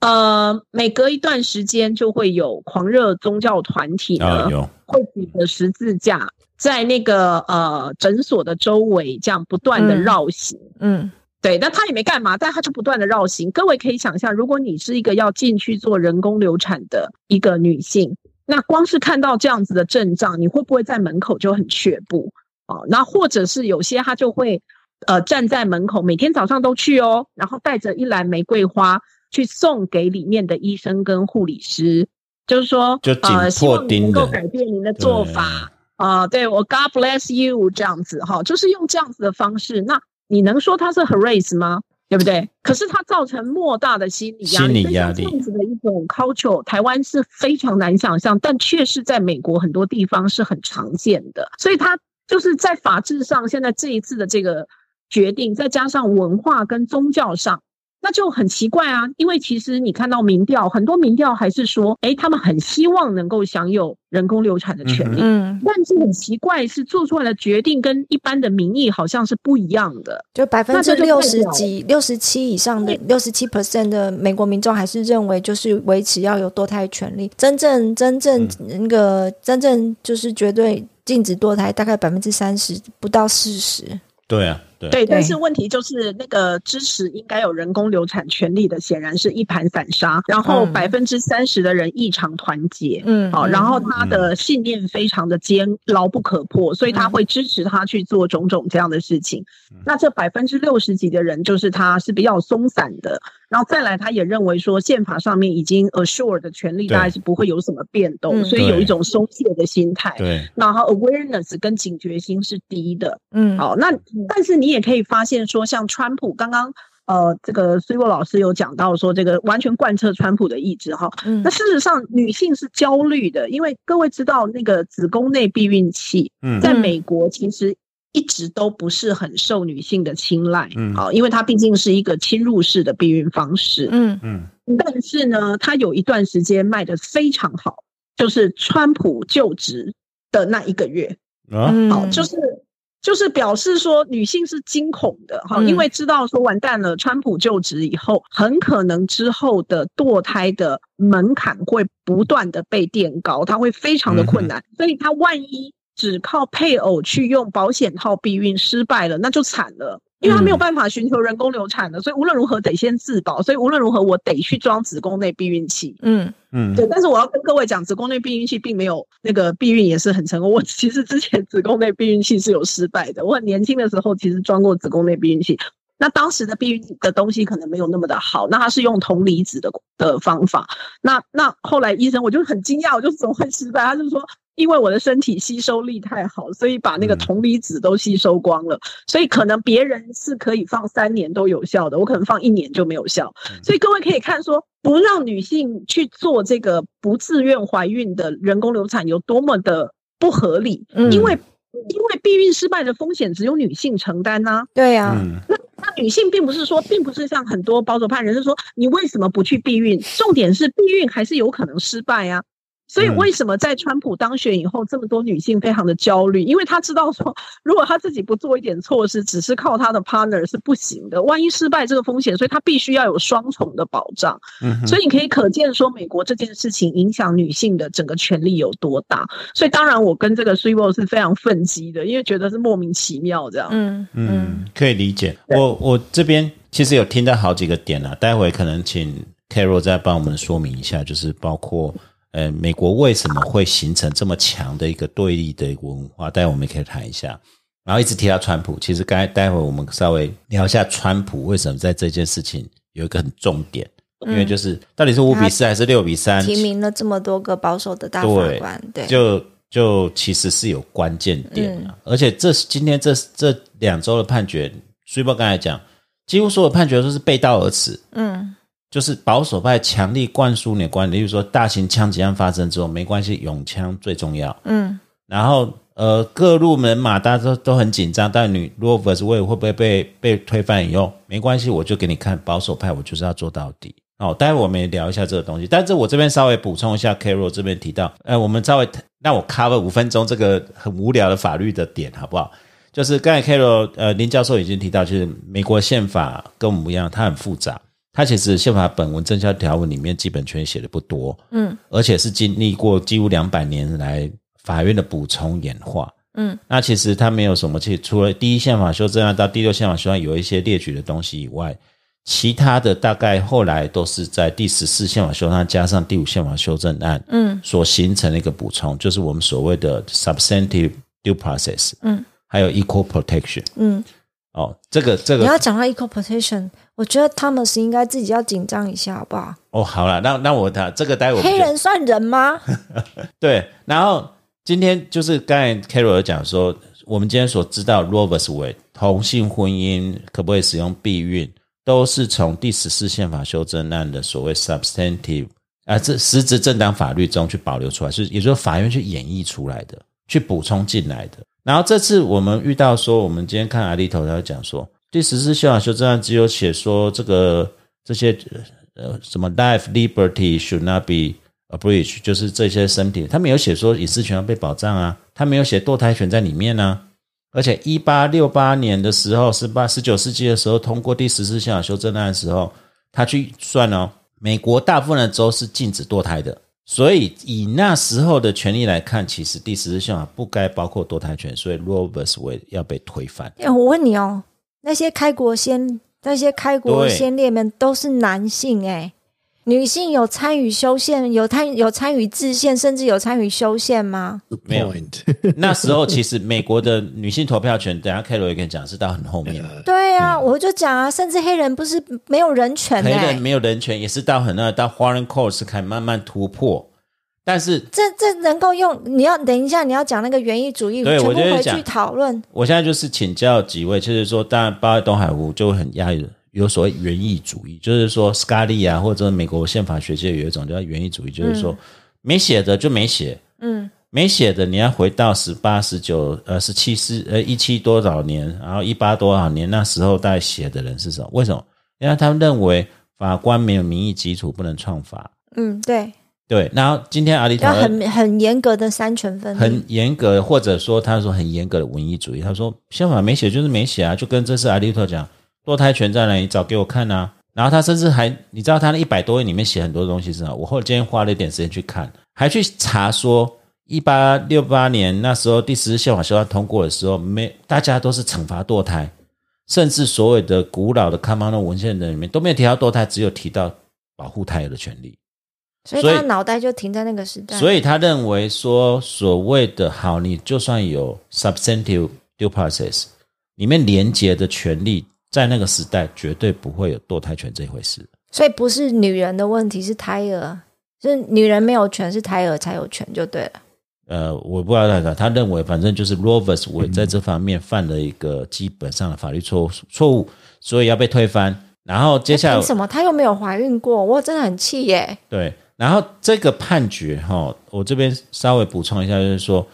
[SPEAKER 4] 呃，每隔一段时间就会有狂热宗教团体呢，会举着十字架在那个呃诊所的周围这样不断的绕行。嗯，对，那他也没干嘛，但他就不断的绕行。各位可以想象，如果你是一个要进去做人工流产的一个女性，那光是看到这样子的阵仗，你会不会在门口就很却步啊？那或者是有些他就会呃站在门口，每天早上都去哦，然后带着一篮玫瑰花。去送给里面的医生跟护理师，就是说，
[SPEAKER 2] 呃，
[SPEAKER 4] 希望能够改变您的做法啊。对我，God bless you，这样子哈，就是用这样子的方式。那你能说他是 harass 吗？对不对？可是它造成莫大的心理压
[SPEAKER 2] 力，心理压力
[SPEAKER 4] 这样子的一种 culture，台湾是非常难想象，但却是在美国很多地方是很常见的。所以它就是在法制上，现在这一次的这个决定，再加上文化跟宗教上。那就很奇怪啊，因为其实你看到民调，很多民调还是说，哎，他们很希望能够享有人工流产的权利。嗯，但是很奇怪，是做出来的决定跟一般的民意好像是不一样的。
[SPEAKER 1] 就百分之六十几、六十七以上的六十七 percent 的美国民众还是认为，就是维持要有堕胎权利。真正真正那个真正就是绝对禁止堕胎，大概百分之三十不到四十。
[SPEAKER 2] 对啊。
[SPEAKER 4] 对，但是问题就是那个支持应该有人工流产权利的，显然是一盘散沙。然后百分之三十的人异常团结，嗯，好，然后他的信念非常的坚牢不可破，所以他会支持他去做种种这样的事情。那这百分之六十几的人，就是他是比较松散的。然后再来，他也认为说宪法上面已经 assure 的权利大概是不会有什么变动，所以有一种松懈的心态。
[SPEAKER 2] 对，
[SPEAKER 4] 然后 awareness 跟警觉心是低的。嗯，好，那但是你也可以发现说，像川普刚刚呃，这个苏沃老师有讲到说，这个完全贯彻川普的意志哈。嗯，那事实上女性是焦虑的，因为各位知道那个子宫内避孕器，在美国其实。一直都不是很受女性的青睐，嗯，好，因为它毕竟是一个侵入式的避孕方式，嗯。嗯，但是呢，它有一段时间卖的非常好，就是川普就职的那一个月，啊，好，就是就是表示说女性是惊恐的，哈，因为知道说完蛋了，川普就职以后，很可能之后的堕胎的门槛会不断的被垫高，它会非常的困难，所以它万一。只靠配偶去用保险套避孕失败了，那就惨了，因为他没有办法寻求人工流产的，所以无论如何得先自保，所以无论如何我得去装子宫内避孕器。嗯嗯，对。但是我要跟各位讲，子宫内避孕器并没有那个避孕也是很成功。我其实之前子宫内避孕器是有失败的，我很年轻的时候其实装过子宫内避孕器，那当时的避孕的东西可能没有那么的好，那它是用铜离子的的方法，那那后来医生我就很惊讶，我就怎么会失败？他就说。因为我的身体吸收力太好，所以把那个铜离子都吸收光了，所以可能别人是可以放三年都有效的，我可能放一年就没有效。所以各位可以看说，不让女性去做这个不自愿怀孕的人工流产有多么的不合理，因为因为避孕失败的风险只有女性承担呐。
[SPEAKER 1] 对呀，
[SPEAKER 4] 那那女性并不是说，并不是像很多保守派人士说，你为什么不去避孕？重点是避孕还是有可能失败呀。所以为什么在川普当选以后，这么多女性非常的焦虑？因为她知道说，如果她自己不做一点措施，只是靠她的 partner 是不行的。万一失败，这个风险，所以她必须要有双重的保障。嗯，所以你可以可见说，美国这件事情影响女性的整个权利有多大。所以当然，我跟这个 s u p e 是非常愤激的，因为觉得是莫名其妙这样。嗯
[SPEAKER 2] 嗯，可以理解。我我这边其实有听到好几个点啊，待会可能请 Carol 再帮我们说明一下，就是包括。呃，美国为什么会形成这么强的一个对立的一个文化？待会我们可以谈一下。然后一直提到川普，其实刚才待会我们稍微聊一下川普为什么在这件事情有一个很重点，因为就是到底是五比四还是六比三？
[SPEAKER 1] 提名了这么多个保守的大法官，对，
[SPEAKER 2] 就就其实是有关键点的。而且这今天这这两周的判决，苏报刚才讲，几乎所有判决都是背道而驰。嗯。就是保守派强力灌输你的观点，例如说大型枪击案发生之后，没关系，永枪最重要。嗯，然后呃，各路人马大家都都很紧张，但你 Roe vs Wade 会不会被被推翻以后，没关系，我就给你看保守派，我就是要做到底。哦，待会我们也聊一下这个东西，但是我这边稍微补充一下，Carol 这边提到，呃，我们稍微让我 cover 五分钟这个很无聊的法律的点，好不好？就是刚才 Carol 呃林教授已经提到，就是美国宪法跟我们不一样，它很复杂。它其实宪法本文增加条文里面基本权写的不多，嗯，而且是经历过几乎两百年来法院的补充演化，嗯，那其实它没有什么，其实除了第一宪法修正案到第六宪法修正案有一些列举的东西以外，其他的大概后来都是在第十四宪法修正案加上第五宪法修正案，嗯，所形成的一个补充，就是我们所谓的 substantive due process，嗯，还有 equal protection，嗯。哦，这个这个
[SPEAKER 1] 你要讲到 equal protection，我觉得 Thomas 应该自己要紧张一下，好不好？
[SPEAKER 2] 哦，好了，那那我他这个待会
[SPEAKER 1] 黑人算人吗？
[SPEAKER 2] 对，然后今天就是刚才 Carol 讲说，我们今天所知道 Roe vs Wade 同性婚姻可不可以使用避孕，都是从第十四宪法修正案的所谓 substantive 啊，这实质正当法律中去保留出来，是也就是法院去演绎出来的，去补充进来的。然后这次我们遇到说，我们今天看阿里头，他讲说，第十四宪法修正案只有写说这个这些呃什么 life liberty should not be abridge 就是这些身体，他没有写说隐私权要被保障啊，他没有写堕胎权在里面呢。而且，一八六八年的时候，十八十九世纪的时候，通过第十四宪法修正案的时候，他去算哦，美国大部分的州是禁止堕胎的，所以以那时候的权利来看，其实第十四宪法不该包括堕胎权，所以 Roe vs Wade 要被推翻。
[SPEAKER 1] 哎，我问你哦，那些开国先那些开国先烈们都是男性哎。女性有参与修宪，有参有参与制宪，甚至有参与修宪吗？
[SPEAKER 2] 没有。那时候其实美国的女性投票权，等下 K 罗也跟你讲，是到很后面。
[SPEAKER 1] 对啊，我就讲啊，甚至黑人不是没有人权，
[SPEAKER 2] 黑人没有人权，也是到很那到 Foreign Court 开始慢慢突破。但是
[SPEAKER 1] 这这能够用？你要等一下，你要讲那个园艺主义，全部回去讨论。
[SPEAKER 2] 我现在就是请教几位，就是说，当然包括东海湖就会很压抑。有所谓园艺主义，就是说，斯卡利啊，或者美国宪法学界有一种叫园艺主义，就是说，没写的就没写，嗯，没写的你要回到十八、十九、呃，十七、十呃一七多少年，然后一八多少年那时候在写的人是什么？为什么？因为他们认为法官没有民意基础，不能创法。
[SPEAKER 1] 嗯，对，
[SPEAKER 2] 对。然后今天阿里塔
[SPEAKER 1] 很很严格的三权分立，
[SPEAKER 2] 很严格，或者说他说很严格的文艺主义。他说宪法没写就是没写啊，就跟这次阿里特讲。堕胎权在哪里？找给我看啊！然后他甚至还，你知道他那一百多页里面写很多东西是什么？我后今天花了一点时间去看，还去查说，一八六八年那时候第十宪法修正通过的时候，没大家都是惩罚堕胎，甚至所有的古老的康邦的文献的里面都没有提到堕胎，只有提到保护胎儿的权利。
[SPEAKER 1] 所以他脑袋就停在那个时代。
[SPEAKER 2] 所以他认为说，所谓的好，你就算有 substantive due process 里面连接的权利。在那个时代，绝对不会有堕胎权这一回事。
[SPEAKER 1] 所以不是女人的问题，是胎儿，是女人没有权，是胎儿才有权，就对了。
[SPEAKER 2] 呃，我不知道他他认为，反正就是 Roe vs Wade 在这方面犯了一个基本上的法律错误，错误，所以要被推翻。然后接下来
[SPEAKER 1] 什么？她又没有怀孕过，我真的很气耶。
[SPEAKER 2] 对，然后这个判决哈，我这边稍微补充一下，就是说，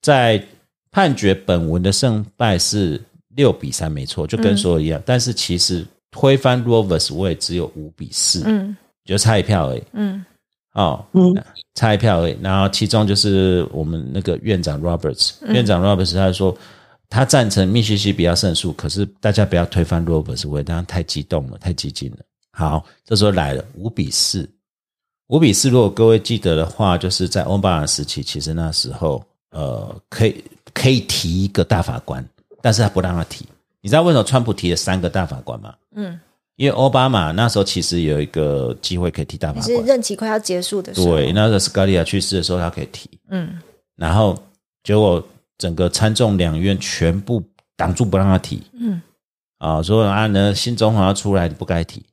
[SPEAKER 2] 在判决本文的胜败是。六比三没错，就跟说一样，但是其实推翻 Roe vs Wade 只有五比四，嗯，就差一票而已，嗯，哦，嗯，差一票而已。然后其中就是我们那个院长 Roberts，院长 Roberts 他说他赞成密西西比要胜诉，可是大家不要推翻 vs Wade，当然太激动了，太激进了。好，这时候来了五比四，五比四。如果各位记得的话，就是在奥巴马时期，其实那时候呃，可以可以提一个大法官。但是他不让他提，你知道为什么川普提了三个大法官吗？嗯，因为奥巴马那时候其实有一个机会可以提大法官，
[SPEAKER 1] 是任期快要结束的时候。
[SPEAKER 2] 对，那个斯卡利亚去世的时候，他可以提。嗯，然后结果整个参众两院全部挡住不让他提。嗯，啊，说啊，呢新总统要出来，你不该提。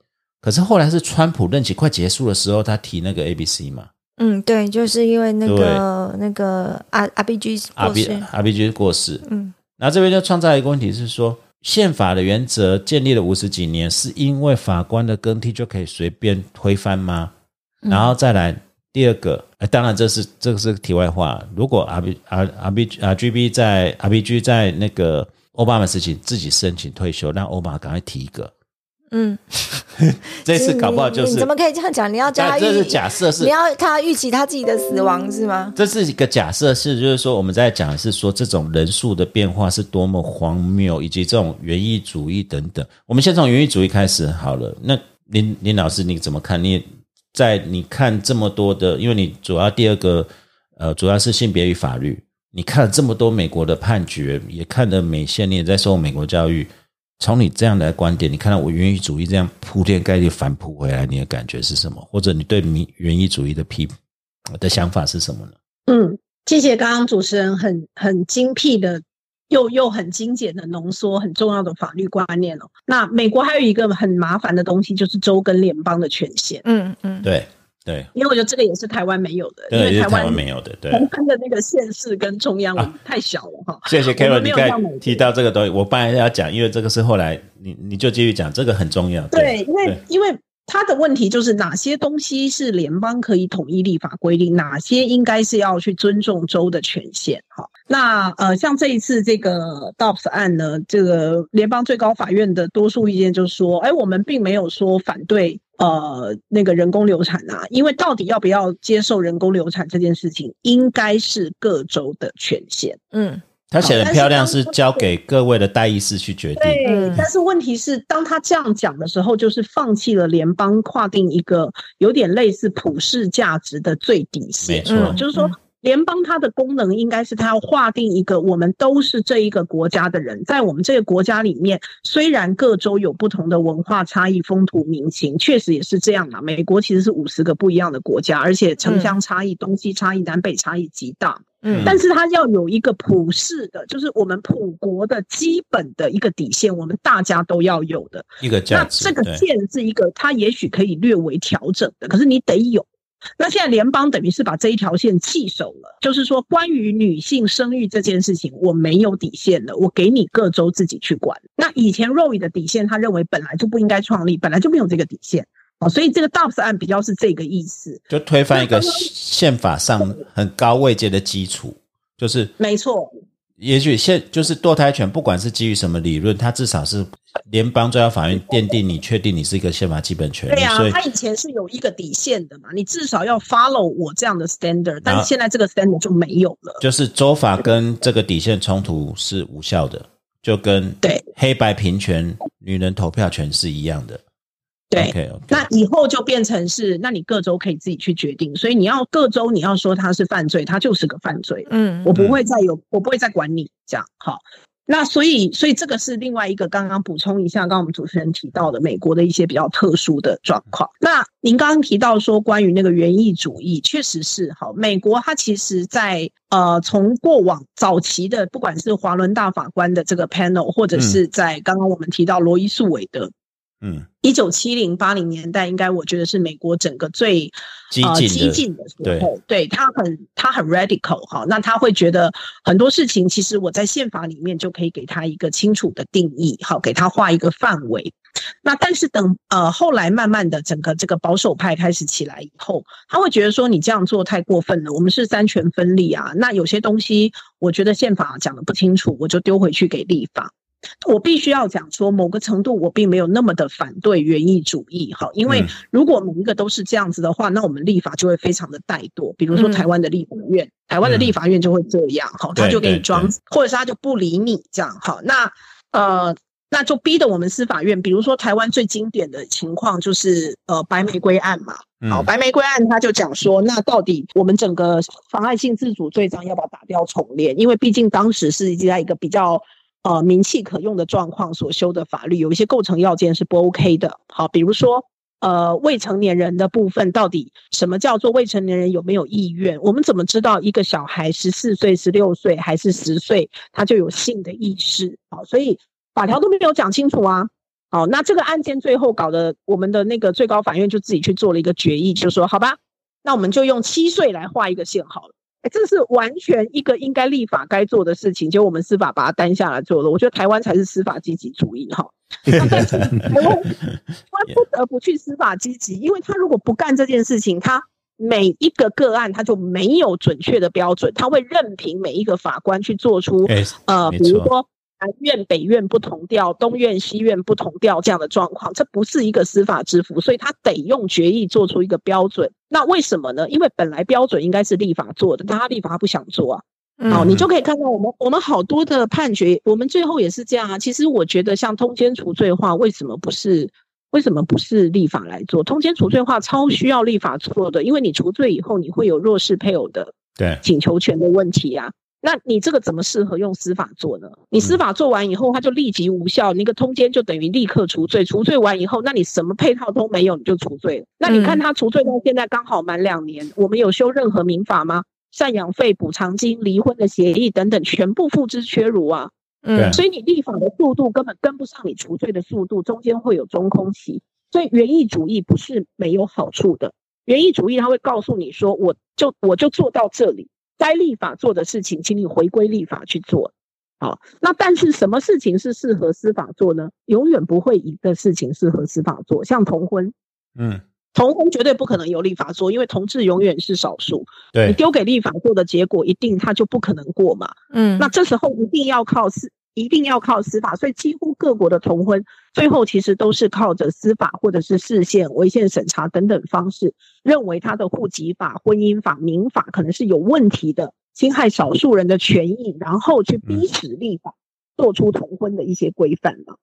[SPEAKER 2] 可是后来是川普任期快结束的时候，他提那个 A B C 嘛。
[SPEAKER 1] 嗯，对，就是因为那个那个阿阿 B G 过世，
[SPEAKER 2] 阿 B G 过世。嗯。那这边就创造一个问题是说，宪法的原则建立了五十几年，是因为法官的更替就可以随便推翻吗？然后再来第二个，当然这是这个是题外话。如果 R B R R B R G B 在 R B G 在那个奥巴马时期自己申请退休，让奥巴马赶快提一个。嗯，这次搞不好就是
[SPEAKER 1] 你怎么可以这样讲？你要叫他
[SPEAKER 2] 这是假设是，
[SPEAKER 1] 你要他预期他自己的死亡是吗？
[SPEAKER 2] 这是一个假设是，就是说我们在讲是说这种人数的变化是多么荒谬，以及这种园艺主义等等。我们先从园艺主义开始好了。那林林老师你怎么看？你在你看这么多的，因为你主要第二个呃主要是性别与法律，你看了这么多美国的判决，也看了美线，你也在受美国教育。从你这样的观点，你看到我原意主义这样铺天盖地反扑回来，你的感觉是什么？或者你对民原意主义的批的想法是什么呢？
[SPEAKER 4] 嗯，谢谢刚刚主持人很很精辟的，又又很精简的浓缩很重要的法律观念哦。那美国还有一个很麻烦的东西，就是州跟联邦的权限。
[SPEAKER 2] 嗯嗯，对。对，
[SPEAKER 4] 因为我觉得这个也是台湾没有的，因
[SPEAKER 2] 为
[SPEAKER 4] 台湾
[SPEAKER 2] 没有的，对，
[SPEAKER 4] 台湾的那个县市跟中央 太小了哈。
[SPEAKER 2] 谢谢 Carol，你刚提到这个东西，我本来要讲，因为这个是后来你你就继续讲，这个很重要。
[SPEAKER 4] 对，因为因为。他的问题就是哪些东西是联邦可以统一立法规定，哪些应该是要去尊重州的权限。哈，那呃，像这一次这个 Dobbs 案呢，这个联邦最高法院的多数意见就是说，哎，我们并没有说反对呃那个人工流产啊，因为到底要不要接受人工流产这件事情，应该是各州的权限。嗯。
[SPEAKER 2] 他写的漂亮，是交给各位的代议士去决定。
[SPEAKER 4] 对，但是问题是，当他这样讲的时候，就是放弃了联邦划定一个有点类似普世价值的最底线。
[SPEAKER 2] 没错，
[SPEAKER 4] 就是说，联邦它的功能应该是它要划定一个，我们都是这一个国家的人，在我们这个国家里面，虽然各州有不同的文化差异、风土民情，确实也是这样嘛。美国其实是五十个不一样的国家，而且城乡差异、东西差异、南北差异极大。嗯，但是它要有一个普世的，就是我们普国的基本的一个底线，我们大家都要有的
[SPEAKER 2] 一个价值。
[SPEAKER 4] 那这个线是一个，它也许可以略微调整的，可是你得有。那现在联邦等于是把这一条线弃守了，就是说关于女性生育这件事情，我没有底线了，我给你各州自己去管。那以前 Roe 的底线，他认为本来就不应该创立，本来就没有这个底线。哦，所以这个 Dobbs 案比较是这个意思，
[SPEAKER 2] 就推翻一个宪法上很高位阶的基础，就是
[SPEAKER 4] 没错。
[SPEAKER 2] 也许现就是堕胎权，不管是基于什么理论，它至少是联邦最高法院奠定你确定你是一个宪法基本权利。对
[SPEAKER 4] 啊，它以前是有一个底线的嘛，你至少要 follow 我这样的 standard，但是现在这个 standard 就没有了。
[SPEAKER 2] 就是州法跟这个底线冲突是无效的，就跟
[SPEAKER 4] 对
[SPEAKER 2] 黑白平权、女人投票权是一样的。
[SPEAKER 4] 对，那以后就变成是，那你各州可以自己去决定。所以你要各州你要说它是犯罪，它就是个犯罪。嗯，我不会再有，我不会再管你这样。好，那所以，所以这个是另外一个刚刚补充一下，刚刚我们主持人提到的美国的一些比较特殊的状况。那您刚刚提到说关于那个园艺主义，确实是好。美国它其实在呃从过往早期的，不管是华伦大法官的这个 panel，或者是在刚刚我们提到罗伊诉韦的。嗯，一九七零八零年代，应该我觉得是美国整个最
[SPEAKER 2] 激
[SPEAKER 4] 进的时候。对，他很他很 radical 哈，那他会觉得很多事情，其实我在宪法里面就可以给他一个清楚的定义，好，给他画一个范围。那但是等呃后来慢慢的整个这个保守派开始起来以后，他会觉得说你这样做太过分了，我们是三权分立啊，那有些东西我觉得宪法讲的不清楚，我就丢回去给立法。我必须要讲说，某个程度我并没有那么的反对园艺主义，哈，因为如果每一个都是这样子的话，那我们立法就会非常的怠惰。比如说台湾的立法院，台湾的立法院就会这样，哈，他就给你装，或者是他就不理你这样，好，那呃，那就逼得我们司法院，比如说台湾最经典的情况就是呃白玫瑰案嘛，好，白玫瑰案他就讲说，那到底我们整个妨碍性自主罪章要不要打掉重练？因为毕竟当时是在一个比较。呃，名气可用的状况所修的法律有一些构成要件是不 OK 的。好，比如说，呃，未成年人的部分，到底什么叫做未成年人有没有意愿？我们怎么知道一个小孩十四岁、十六岁还是十岁，他就有性的意识？好，所以法条都没有讲清楚啊。好，那这个案件最后搞的，我们的那个最高法院就自己去做了一个决议，就说好吧，那我们就用七岁来画一个线好了。哎，这是完全一个应该立法该做的事情，就我们司法把它担下来做了。我觉得台湾才是司法积极主义哈，台湾 不得不去司法积极，因为他如果不干这件事情，他每一个个案他就没有准确的标准，他会任凭每一个法官去做出呃，比如说。南院北院不同调，东院西院不同调，这样的状况，这不是一个司法之福，所以他得用决议做出一个标准。那为什么呢？因为本来标准应该是立法做的，但他立法不想做啊。好，你就可以看到我们我们好多的判决，我们最后也是这样啊。其实我觉得像通奸除罪化，为什么不是为什么不是立法来做？通奸除罪化超需要立法做的，因为你除罪以后，你会有弱势配偶的
[SPEAKER 2] 对
[SPEAKER 4] 请求权的问题啊。那你这个怎么适合用司法做呢？你司法做完以后，它就立即无效，那个通奸就等于立刻除罪。除罪完以后，那你什么配套都没有，你就除罪了。那你看他除罪到现在刚好满两年，我们有修任何民法吗？赡养费、补偿金、离婚的协议等等，全部付之阙如啊。嗯，所以你立法的速度根本跟不上你除罪的速度，中间会有中空期。所以园艺主义不是没有好处的。园艺主义他会告诉你说，我就我就做到这里，该立法做的事情，请你回归立法去做。好，那但是什么事情是适合司法做呢？永远不会一个事情适合司法做，像同婚，嗯，同婚绝对不可能由立法做，因为同志永远是少数。
[SPEAKER 2] 对
[SPEAKER 4] 你丢给立法做的结果，一定他就不可能过嘛。嗯，那这时候一定要靠司，一定要靠司法，所以几乎各国的同婚最后其实都是靠着司法或者是视线、违宪审查等等方式，认为他的户籍法、婚姻法、民法可能是有问题的。侵害少数人的权益，然后去逼使立法做出同婚的一些规范嘛？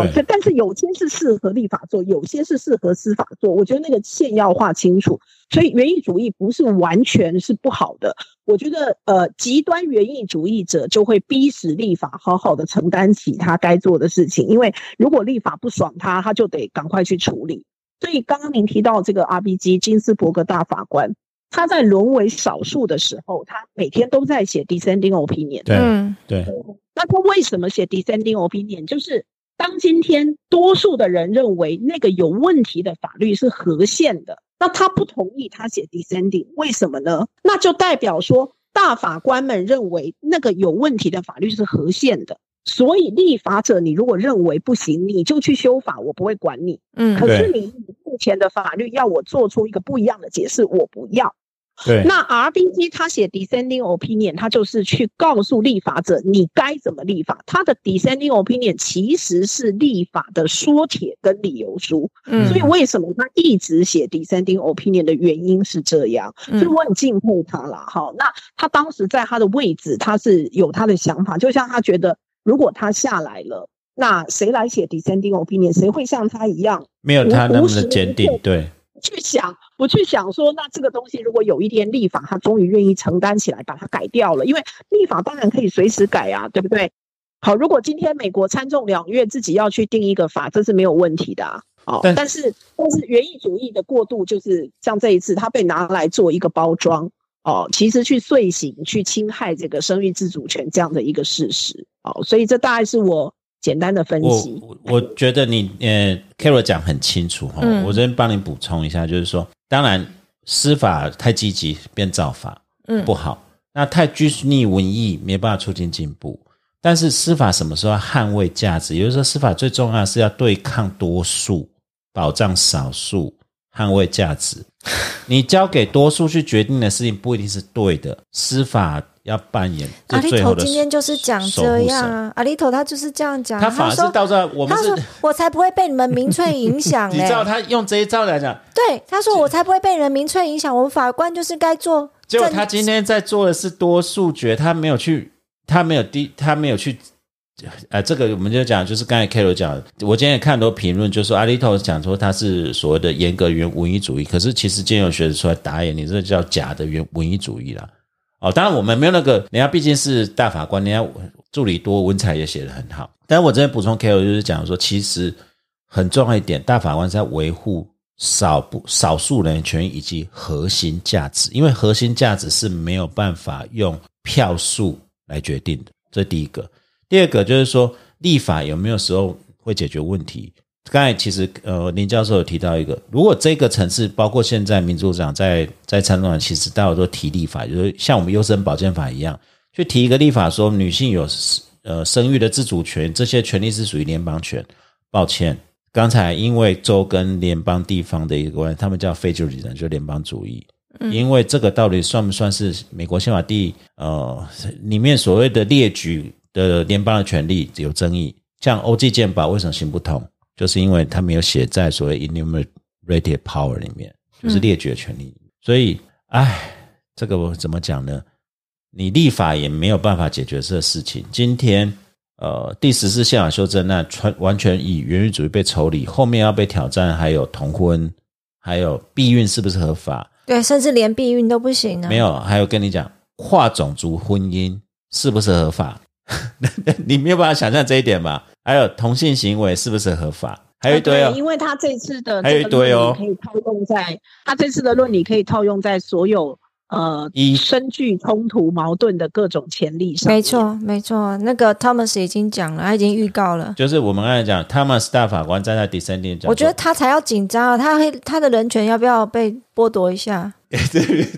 [SPEAKER 4] 哦，但是有些是适合立法做，有些是适合司法做。我觉得那个线要画清楚。所以园艺主义不是完全是不好的。我觉得，呃，极端园艺主义者就会逼使立法好好的承担起他该做的事情，因为如果立法不爽他，他就得赶快去处理。所以刚刚您提到这个 R B G 金斯伯格大法官。他在沦为少数的时候，他每天都在写 descending opinion。
[SPEAKER 2] 对对。
[SPEAKER 4] 那他为什么写 descending opinion？就是当今天多数的人认为那个有问题的法律是合宪的，那他不同意他写 dissenting，为什么呢？那就代表说大法官们认为那个有问题的法律是合宪的，所以立法者你如果认为不行，你就去修法，我不会管你。嗯。可是你目。前的法律要我做出一个不一样的解释，我不要。
[SPEAKER 2] 对，
[SPEAKER 4] 那 R B G 他写 dissenting opinion，他就是去告诉立法者你该怎么立法。他的 dissenting opinion 其实是立法的缩帖跟理由书。嗯，所以为什么他一直写 dissenting opinion 的原因是这样，所以我很敬佩他了。好，那他当时在他的位置，他是有他的想法，就像他觉得如果他下来了。那谁来写 dissenting opinion？谁会像他一样
[SPEAKER 2] 没有他那么的坚定？对，
[SPEAKER 4] 去想，不去想说，那这个东西如果有一天立法，他终于愿意承担起来，把它改掉了。因为立法当然可以随时改啊，对不对？好，如果今天美国参众两院自己要去定一个法，这是没有问题的。哦，但是但是园艺主义的过渡，就是像这一次，它被拿来做一个包装哦，其实去遂行去侵害这个生育自主权这样的一个事实。哦，所以这大概是我。简单的分析，
[SPEAKER 2] 我我觉得你呃，Carol 讲很清楚哈，我这边帮你补充一下，就是说，当然司法太积极变造法，嗯，不好；那太拘泥文艺，没办法促进进步。但是司法什么时候捍卫价值？也就是说司法最重要是要对抗多数，保障少数，捍卫价值。你交给多数去决定的事情，不一定是对的。司法。要扮演阿里头
[SPEAKER 1] 今天就是讲这样啊，阿里头他就是这样讲。
[SPEAKER 2] 他反而是到这，我们是，
[SPEAKER 1] 我才不会被你们民粹影响。
[SPEAKER 2] 你知道他用这一招来讲，
[SPEAKER 1] 对他说我才不会被人民粹影响。我们法官就是该做。
[SPEAKER 2] 结果他今天在做的是多数决，他没有去，他没有低，他没有去。呃，这个我们就讲，就是刚才 Carol 讲，我今天也看很多评论，就说阿里头讲说他是所谓的严格原文艺主义，可是其实今天有学者出来打眼，你这叫假的原文艺主义啦。哦，当然我们没有那个，人家毕竟是大法官，人家助理多，文采也写得很好。但我这边补充 K O 就是讲说，其实很重要一点，大法官在维护少不少数人权益以及核心价值，因为核心价值是没有办法用票数来决定的。这第一个，第二个就是说，立法有没有时候会解决问题？刚才其实呃，林教授有提到一个，如果这个层次包括现在民主党在在参众其实大家都提立法，就是像我们优生保健法一样，去提一个立法说女性有呃生育的自主权，这些权利是属于联邦权。抱歉，刚才因为州跟联邦地方的一个关系，他们叫非主义人，就联邦主义。因为这个到底算不算是美国宪法第呃里面所谓的列举的联邦的权利有争议？像欧记健保为什么行不通？就是因为它没有写在所谓 enumerated power 里面，就是列举的权利。所以，哎，这个我怎么讲呢？你立法也没有办法解决这个事情。今天，呃，第十四宪法修正案全完全以原意主义被抽离，后面要被挑战，还有同婚，还有避孕是不是合法？
[SPEAKER 1] 对，甚至连避孕都不行呢。
[SPEAKER 2] 没有，还有跟你讲跨种族婚姻是不是合法？你没有办法想象这一点吧？还有同性行为是不是合法？还有一堆哦，
[SPEAKER 4] 因为他这次的
[SPEAKER 2] 还有一堆哦，
[SPEAKER 4] 可以套用在他这次的论理可以套用在所有呃，深具冲突矛盾的各种潜力上。
[SPEAKER 1] 没错，没错。那个 Thomas 已经讲了，他已经预告了。
[SPEAKER 2] 就是我们刚才讲，Thomas 大法官站在第三点讲，
[SPEAKER 1] 我觉得他才要紧张啊！他会他的人权要不要被剥夺一下？
[SPEAKER 2] 对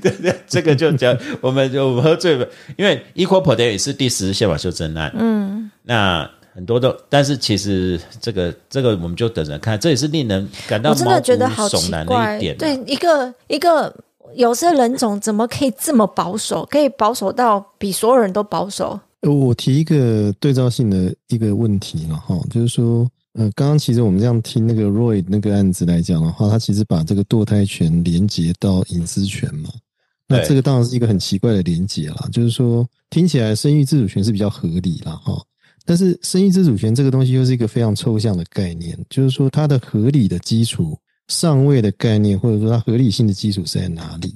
[SPEAKER 2] 对对，这个就讲，我们就我们喝醉了，因为 Equal Protection 是第十宪法修正案。嗯，那很多的，但是其实这个这个我们就等着看，这也是令人感到
[SPEAKER 1] 我真的觉得好奇怪。对，一个一个。有些人种怎么可以这么保守？可以保守到比所有人都保守？
[SPEAKER 3] 我提一个对照性的一个问题了哈，就是说，呃，刚刚其实我们这样听那个 Roy 那个案子来讲的话，他其实把这个堕胎权连接到隐私权嘛，那这个当然是一个很奇怪的连接啦。就是说，听起来生育自主权是比较合理了哈，但是生育自主权这个东西又是一个非常抽象的概念，就是说它的合理的基础。上位的概念，或者说它合理性的基础是在哪里？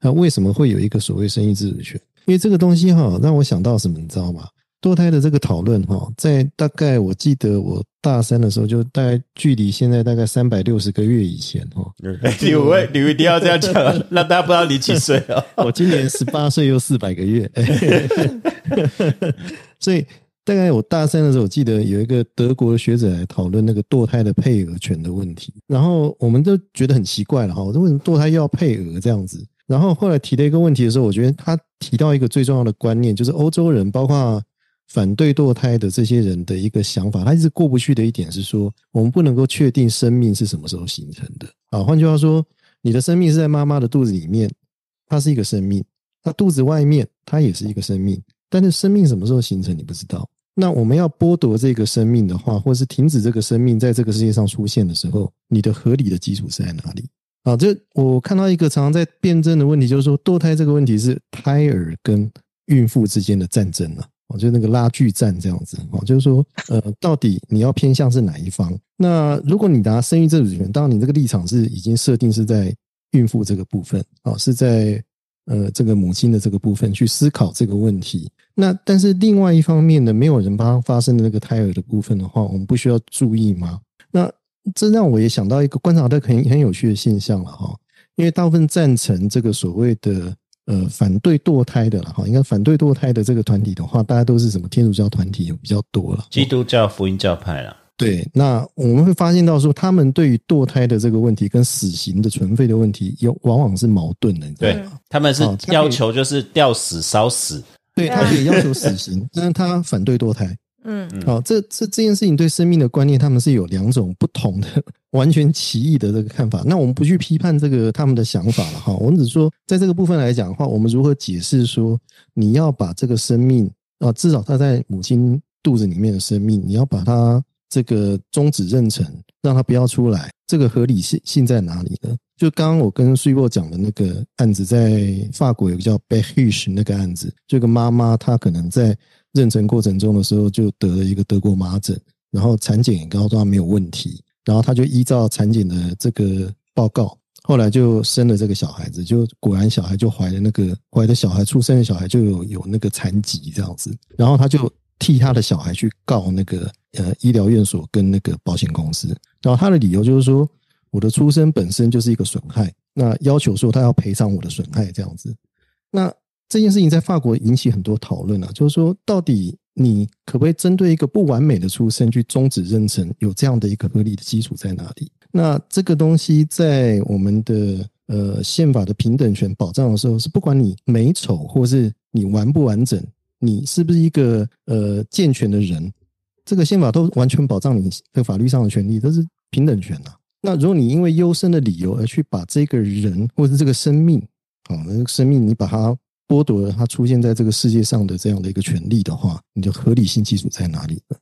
[SPEAKER 3] 那为什么会有一个所谓生育自主权？因为这个东西哈，让我想到什么，你知道吗？堕胎的这个讨论哈，在大概我记得我大三的时候，就大概距离现在大概三百六十个月以前哈。
[SPEAKER 2] 你会你一定要这样讲，让大家不知道你几岁啊？
[SPEAKER 3] 我今年十八岁又四百个月，所以。大概我大三的时候，我记得有一个德国的学者来讨论那个堕胎的配额权的问题，然后我们都觉得很奇怪了哈，我说为什么堕胎又要配额这样子？然后后来提了一个问题的时候，我觉得他提到一个最重要的观念，就是欧洲人包括反对堕胎的这些人的一个想法，他一直过不去的一点是说，我们不能够确定生命是什么时候形成的啊。换句话说，你的生命是在妈妈的肚子里面，它是一个生命；那肚子外面，它也是一个生命。但是生命什么时候形成，你不知道。那我们要剥夺这个生命的话，或是停止这个生命在这个世界上出现的时候，你的合理的基础是在哪里？啊，这我看到一个常常在辩证的问题，就是说堕胎这个问题是胎儿跟孕妇之间的战争了，哦，就那个拉锯战这样子，哦，就是说，呃，到底你要偏向是哪一方？那如果你拿生育自主权，当然你这个立场是已经设定是在孕妇这个部分，啊，是在。呃，这个母亲的这个部分去思考这个问题。那但是另外一方面呢，没有人帮发生的那个胎儿的部分的话，我们不需要注意吗？那这让我也想到一个观察到很很有趣的现象了哈。因为大部分赞成这个所谓的呃反对堕胎的了哈，应该反对堕胎的这个团体的话，大家都是什么天主教团体比较多了，
[SPEAKER 2] 基督教福音教派了。
[SPEAKER 3] 对，那我们会发现到说，他们对于堕胎的这个问题跟死刑的存废的问题，有往往是矛盾的。
[SPEAKER 2] 对，他们是要求就是吊死、烧死，
[SPEAKER 3] 对他可以要求死刑，但是他反对堕胎。嗯，好，这这这件事情对生命的观念，他们是有两种不同的、完全歧义的这个看法。那我们不去批判这个他们的想法了哈，我们只说在这个部分来讲的话，我们如何解释说，你要把这个生命啊，至少他在母亲肚子里面的生命，你要把它。这个终止妊娠，让他不要出来，这个合理性性在哪里呢？就刚刚我跟苏波讲的那个案子，在法国有个叫 Behish 那个案子，这个妈妈她可能在妊娠过程中的时候就得了一个德国麻疹，然后产检也告诉她没有问题，然后她就依照产检的这个报告，后来就生了这个小孩子，就果然小孩就怀了那个怀的小孩出生的小孩就有有那个残疾这样子，然后他就替他的小孩去告那个。呃，医疗院所跟那个保险公司，然后他的理由就是说，我的出生本身就是一个损害，那要求说他要赔偿我的损害这样子。那这件事情在法国引起很多讨论啊，就是说，到底你可不可以针对一个不完美的出生去终止妊娠，有这样的一个合理的基础在哪里？那这个东西在我们的呃宪法的平等权保障的时候，是不管你美丑或是你完不完整，你是不是一个呃健全的人。这个宪法都完全保障你的法律上的权利，都是平等权呐。那如果你因为优生的理由而去把这个人或者是这个生命，啊，那个生命你把它剥夺了，它出现在这个世界上的这样的一个权利的话，你的合理性基础在哪里呢？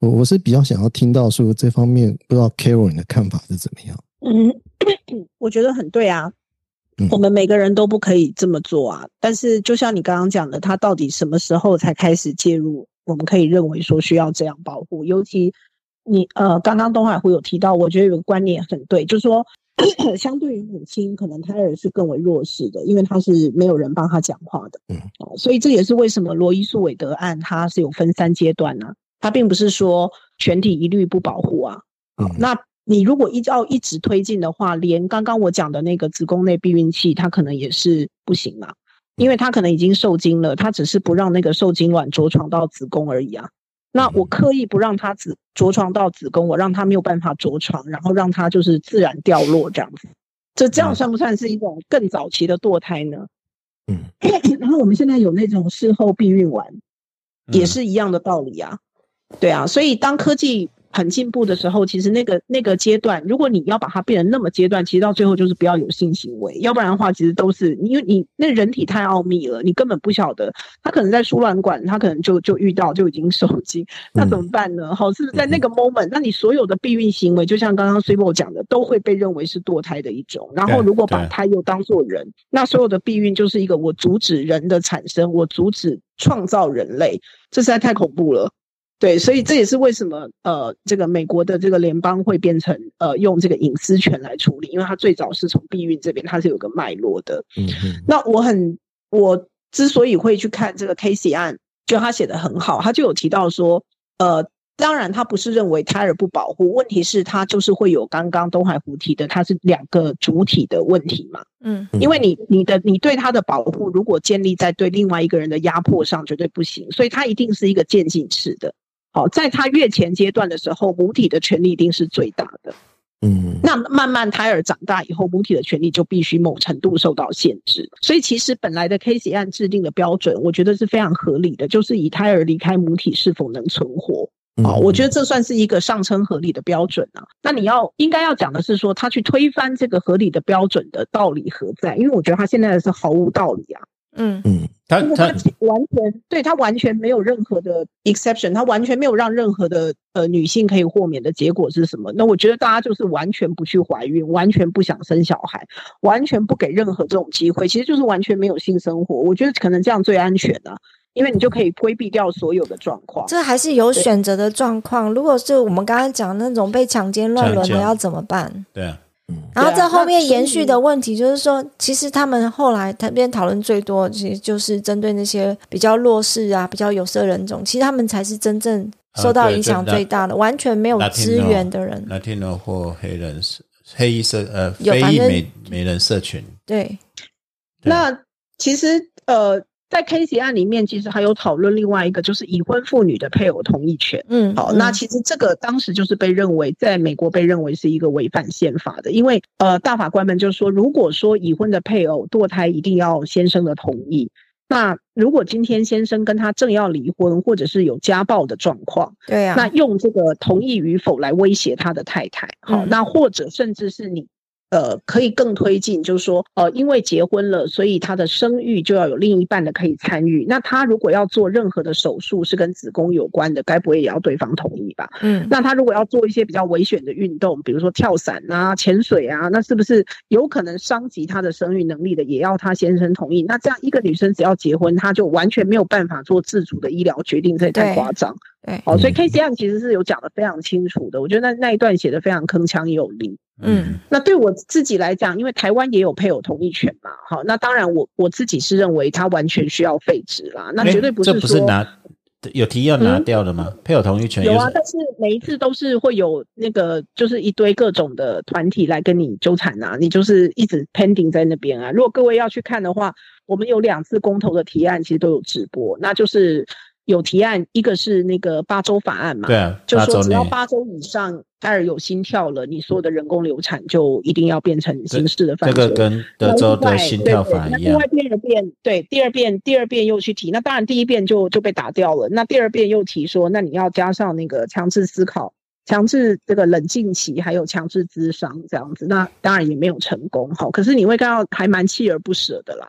[SPEAKER 3] 我我是比较想要听到说这方面，不知道 Carol 你的看法是怎么样？
[SPEAKER 4] 嗯，我觉得很对啊。我们每个人都不可以这么做啊。但是就像你刚刚讲的，他到底什么时候才开始介入？我们可以认为说需要这样保护，尤其你呃，刚刚东海湖有提到，我觉得有个观念很对，就是说，相对于母亲，可能胎儿是更为弱势的，因为他是没有人帮他讲话的，嗯，所以这也是为什么罗伊诉韦德案它是有分三阶段呢？它并不是说全体一律不保护啊，嗯，那你如果依照一直推进的话，连刚刚我讲的那个子宫内避孕器，它可能也是不行嘛。因为它可能已经受精了，它只是不让那个受精卵着床到子宫而已啊。那我刻意不让它子着床到子宫，我让它没有办法着床，然后让它就是自然掉落这样子。这这样算不算是一种更早期的堕胎呢？嗯，然后我们现在有那种事后避孕丸，也是一样的道理啊。对啊，所以当科技。很进步的时候，其实那个那个阶段，如果你要把它变成那么阶段，其实到最后就是不要有性行为，要不然的话，其实都是因为你那人体太奥秘了，你根本不晓得，他可能在输卵管，他可能就就遇到就已经受精，那怎么办呢？好，是不是在那个 moment，那你所有的避孕行为，就像刚刚 s i b o 讲的，都会被认为是堕胎的一种。然后如果把胎又当做人，那所有的避孕就是一个我阻止人的产生，我阻止创造人类，这实在太恐怖了。对，所以这也是为什么呃，这个美国的这个联邦会变成呃用这个隐私权来处理，因为它最早是从避孕这边，它是有个脉络的。嗯嗯。那我很，我之所以会去看这个 Casey 案，就他写的很好，他就有提到说，呃，当然他不是认为胎儿不保护，问题是他就是会有刚刚东海湖提的，它是两个主体的问题嘛。嗯。因为你你的你对他的保护，如果建立在对另外一个人的压迫上，绝对不行，所以它一定是一个渐进式的。好，在他月前阶段的时候，母体的权利一定是最大的。嗯，那慢慢胎儿长大以后，母体的权利就必须某程度受到限制。所以，其实本来的 Casey 案制定的标准，我觉得是非常合理的，就是以胎儿离开母体是否能存活。啊，我觉得这算是一个上称合理的标准啊。那你要应该要讲的是说，他去推翻这个合理的标准的道理何在？因为我觉得他现在是毫无道理啊。嗯嗯，他他完全对他完全没有任何的 exception，他完全没有让任何的呃女性可以豁免的结果是什么？那我觉得大家就是完全不去怀孕，完全不想生小孩，完全不给任何这种机会，其实就是完全没有性生活。我觉得可能这样最安全的，因为你就可以规避掉所有的状况。
[SPEAKER 1] 这还是有选择的状况。如果是我们刚刚讲那种被强奸乱伦的，要怎么办？
[SPEAKER 2] 对啊。
[SPEAKER 1] 然后在后面延续的问题就是说，其实他们后来他边讨论最多，其实就是针对那些比较弱势啊、比较有色人种，其实他们才是真正受到影响最大的，完全没有资源的人。
[SPEAKER 2] Latino 或黑人黑裔社呃非裔美美人社群。
[SPEAKER 1] 对，
[SPEAKER 4] 那其实呃。在 K C 案里面，其实还有讨论另外一个，就是已婚妇女的配偶同意权。嗯，好，那其实这个当时就是被认为在美国被认为是一个违反宪法的，因为呃，大法官们就说，如果说已婚的配偶堕胎一定要先生的同意，那如果今天先生跟他正要离婚，或者是有家暴的状况，
[SPEAKER 1] 对呀，
[SPEAKER 4] 那用这个同意与否来威胁他的太太，好，那或者甚至是你。呃，可以更推进，就是说，呃，因为结婚了，所以他的生育就要有另一半的可以参与。那他如果要做任何的手术是跟子宫有关的，该不会也要对方同意吧？嗯，那他如果要做一些比较危险的运动，比如说跳伞啊、潜水啊，那是不是有可能伤及他的生育能力的，也要他先生同意？那这样一个女生只要结婚，她就完全没有办法做自主的医疗决定，这也太夸张。
[SPEAKER 1] 对，
[SPEAKER 4] 好，所以 K C M 其实是有讲的非常清楚的，我觉得那那一段写的非常铿锵有力。嗯，那对我自己来讲，因为台湾也有配偶同意权嘛，好，那当然我我自己是认为它完全需要废止啦，那绝对不是
[SPEAKER 2] 说拿有提要拿掉的吗？配偶同意权
[SPEAKER 4] 有啊，但是每一次都是会有那个就是一堆各种的团体来跟你纠缠啊，你就是一直 pending 在那边啊。如果各位要去看的话，我们有两次公投的提案，其实都有直播，那就是。有提案，一个是那个八周法案嘛，
[SPEAKER 2] 对啊，
[SPEAKER 4] 就说只要八周以上胎儿有心跳了，你所有的人工流产就一定要变成刑事的犯罪。
[SPEAKER 2] 这个跟德州的心跳法一样。
[SPEAKER 4] 另外第二遍，对第二遍，第二遍又去提，那当然第一遍就就被打掉了。那第二遍又提说，那你要加上那个强制思考、强制这个冷静期，还有强制咨商这样子。那当然也没有成功，好，可是你会看到还蛮锲而不舍的啦。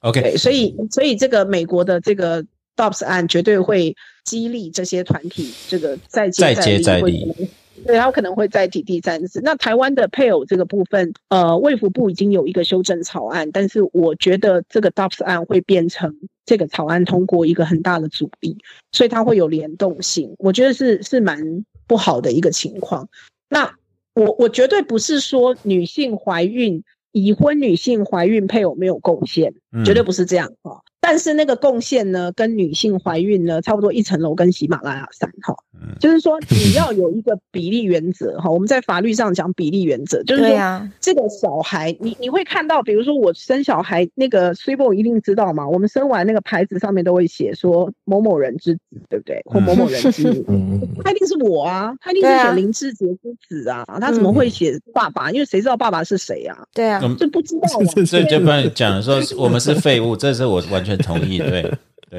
[SPEAKER 2] OK，
[SPEAKER 4] 所以所以这个美国的这个。DOPS 案绝对会激励这些团体，这个再接再厉，对，他可能会再提第三次。那台湾的配偶这个部分，呃，卫福部已经有一个修正草案，但是我觉得这个 DOPS 案会变成这个草案通过一个很大的阻力，所以它会有联动性，我觉得是是蛮不好的一个情况。那我我绝对不是说女性怀孕，已婚女性怀孕配偶没有贡献，绝对不是这样啊。但是那个贡献呢，跟女性怀孕呢，差不多一层楼跟喜马拉雅山哈。就是说你要有一个比例原则哈。我们在法律上讲比例原则，就是说这个小孩，你你会看到，比如说我生小孩，那个 s i b o 一定知道嘛。我们生完那个牌子上面都会写说某某人之子，对不对？或某某人之女，他一定是我啊，他一定是写林志杰之子啊，他怎么会写爸爸？因为谁知道爸爸是谁啊？
[SPEAKER 1] 对啊，
[SPEAKER 4] 就不知道。
[SPEAKER 2] 所以就不然讲说我们是废物，这是我完全。同意，对，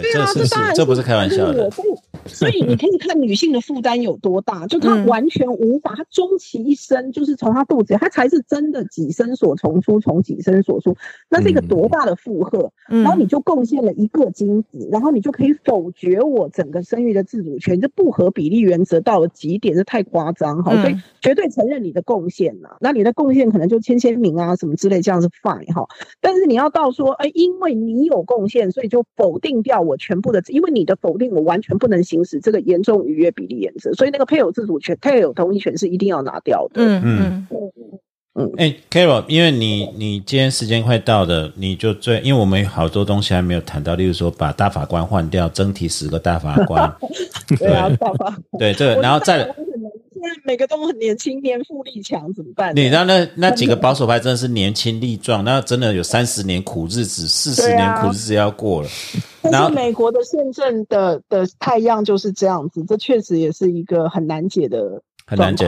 [SPEAKER 2] 对，这是这不是开玩笑的。
[SPEAKER 4] 所以你可以看女性的负担有多大，就她完全无法，她终其一生就是从她肚子，她才是真的己身所从出，从己身所出，那是一个多大的负荷？然后你就贡献了一个精子，然后你就可以否决我整个生育的自主权，这不合比例原则到了极点，这太夸张哈！所以绝对承认你的贡献呐，那你的贡献可能就签签名啊什么之类，这样是 fine 哈。但是你要到说，哎，因为你有贡献，所以就否定掉我全部的，因为你的否定我完全不能。行使这个严重逾越比例原则，所以那个配偶自主权、配偶同意权是一定要拿掉的。嗯嗯
[SPEAKER 2] 嗯嗯。哎，Carol，因为你你今天时间快到了，你就最，因为我们有好多东西还没有谈到，例如说把大法官换掉，增提十个大法官。
[SPEAKER 4] 对啊，大法
[SPEAKER 2] 对这个，然后再。
[SPEAKER 4] 每个都很年轻，年富力强，怎么办？
[SPEAKER 2] 你那那那几个保守派真的是年轻力壮，那真的有三十年苦日子，四十年苦日子要过了。
[SPEAKER 4] 但是美国的宪政的的太阳就是这样子，这确实也是一个很难解的
[SPEAKER 2] 很难解。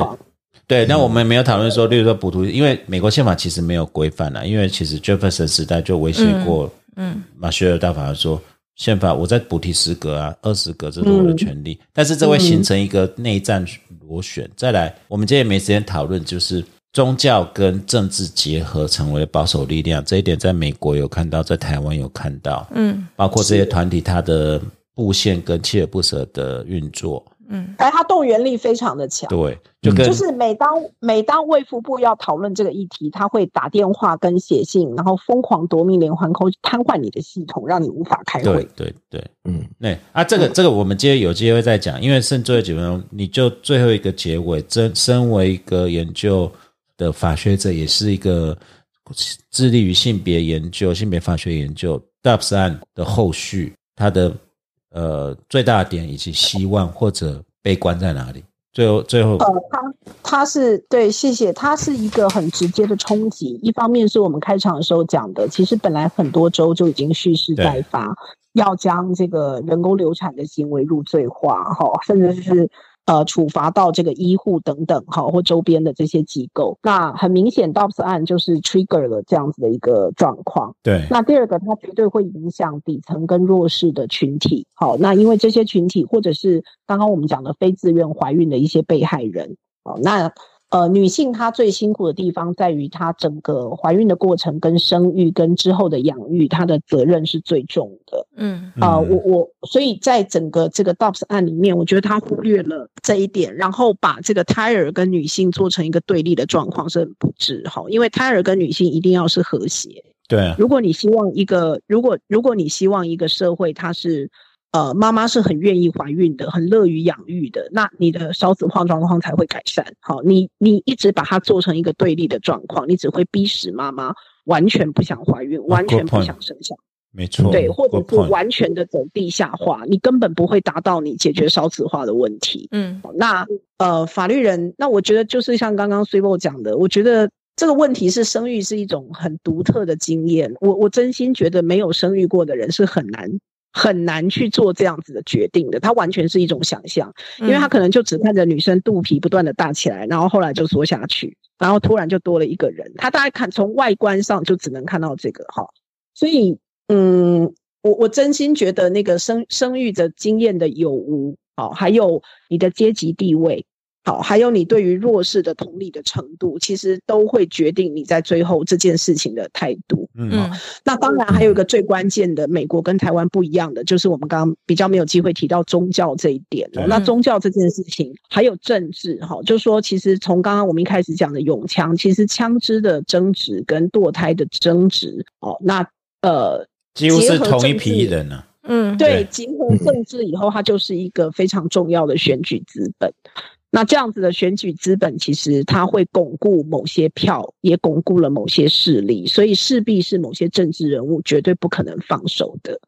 [SPEAKER 2] 对，那我们没有讨论说，例如说补图，因为美国宪法其实没有规范了，因为其实 Jefferson 时代就威胁过，嗯，马歇尔大法官说。宪法，我再补提十格啊，二十格，这是我的权利。但是这会形成一个内战螺旋。再来，我们今天没时间讨论，就是宗教跟政治结合成为保守力量这一点，在美国有看到，在台湾有看到，嗯，包括这些团体它的布线跟锲而不舍的运作。
[SPEAKER 4] 嗯，哎，他动员力非常的强，
[SPEAKER 2] 对，
[SPEAKER 4] 就跟就是每当每当卫福部要讨论这个议题，他会打电话跟写信，然后疯狂夺命连环扣，瘫痪你的系统，让你无法开会。
[SPEAKER 2] 对对对，嗯，那啊，这个这个我们今天有机会再讲，因为剩最后几分钟，你就最后一个结尾，真身为一个研究的法学者，也是一个致力于性别研究、性别法学研究，Dubs 案的后续，它的。呃，最大的点以及希望或者悲观在哪里？最后，最后，
[SPEAKER 4] 呃，他他是对，谢谢，他是一个很直接的冲击。一方面是我们开场的时候讲的，其实本来很多州就已经蓄势待发，要将这个人工流产的行为入罪化，哈，甚至是。呃，处罚到这个医护等等，哈，或周边的这些机构，那很明显，Dobbs 案就是 trigger 了这样子的一个状况。
[SPEAKER 2] 对。
[SPEAKER 4] 那第二个，它绝对会影响底层跟弱势的群体。好，那因为这些群体，或者是刚刚我们讲的非自愿怀孕的一些被害人，好，那。呃，女性她最辛苦的地方在于她整个怀孕的过程跟生育跟之后的养育，她的责任是最重的。嗯，啊，我我所以在整个这个 Dobbs 案里面，我觉得他忽略了这一点，然后把这个胎儿跟女性做成一个对立的状况是很不智哈，因为胎儿跟女性一定要是和谐。
[SPEAKER 2] 对，
[SPEAKER 4] 如果你希望一个，如果如果你希望一个社会它是。呃，妈妈是很愿意怀孕的，很乐于养育的，那你的少子化状况才会改善。好，你你一直把它做成一个对立的状况，你只会逼使妈妈完全不想怀孕，完全不想生小
[SPEAKER 2] 没错，
[SPEAKER 4] 对，或者是完全的走地下化，你根本不会达到你解决少子化的问题。嗯，那呃，法律人，那我觉得就是像刚刚 s i b o 讲的，我觉得这个问题是生育是一种很独特的经验。我我真心觉得没有生育过的人是很难。很难去做这样子的决定的，他完全是一种想象，因为他可能就只看着女生肚皮不断的大起来，然后后来就缩下去，然后突然就多了一个人，他大概看从外观上就只能看到这个哈，所以嗯，我我真心觉得那个生生育的经验的有无，好，还有你的阶级地位。好，还有你对于弱势的同理的程度，其实都会决定你在最后这件事情的态度。嗯，那当然还有一个最关键的，美国跟台湾不一样的，就是我们刚刚比较没有机会提到宗教这一点了。那宗教这件事情，还有政治，哈，就是说，其实从刚刚我们一开始讲的永枪，其实枪支的争执跟堕胎的争执，哦，那呃，
[SPEAKER 2] 几乎是同一批人呢。
[SPEAKER 4] 嗯，对，结合政治以后，它就是一个非常重要的选举资本。那这样子的选举资本，其实它会巩固某些票，也巩固了某些势力，所以势必是某些政治人物绝对不可能放手的。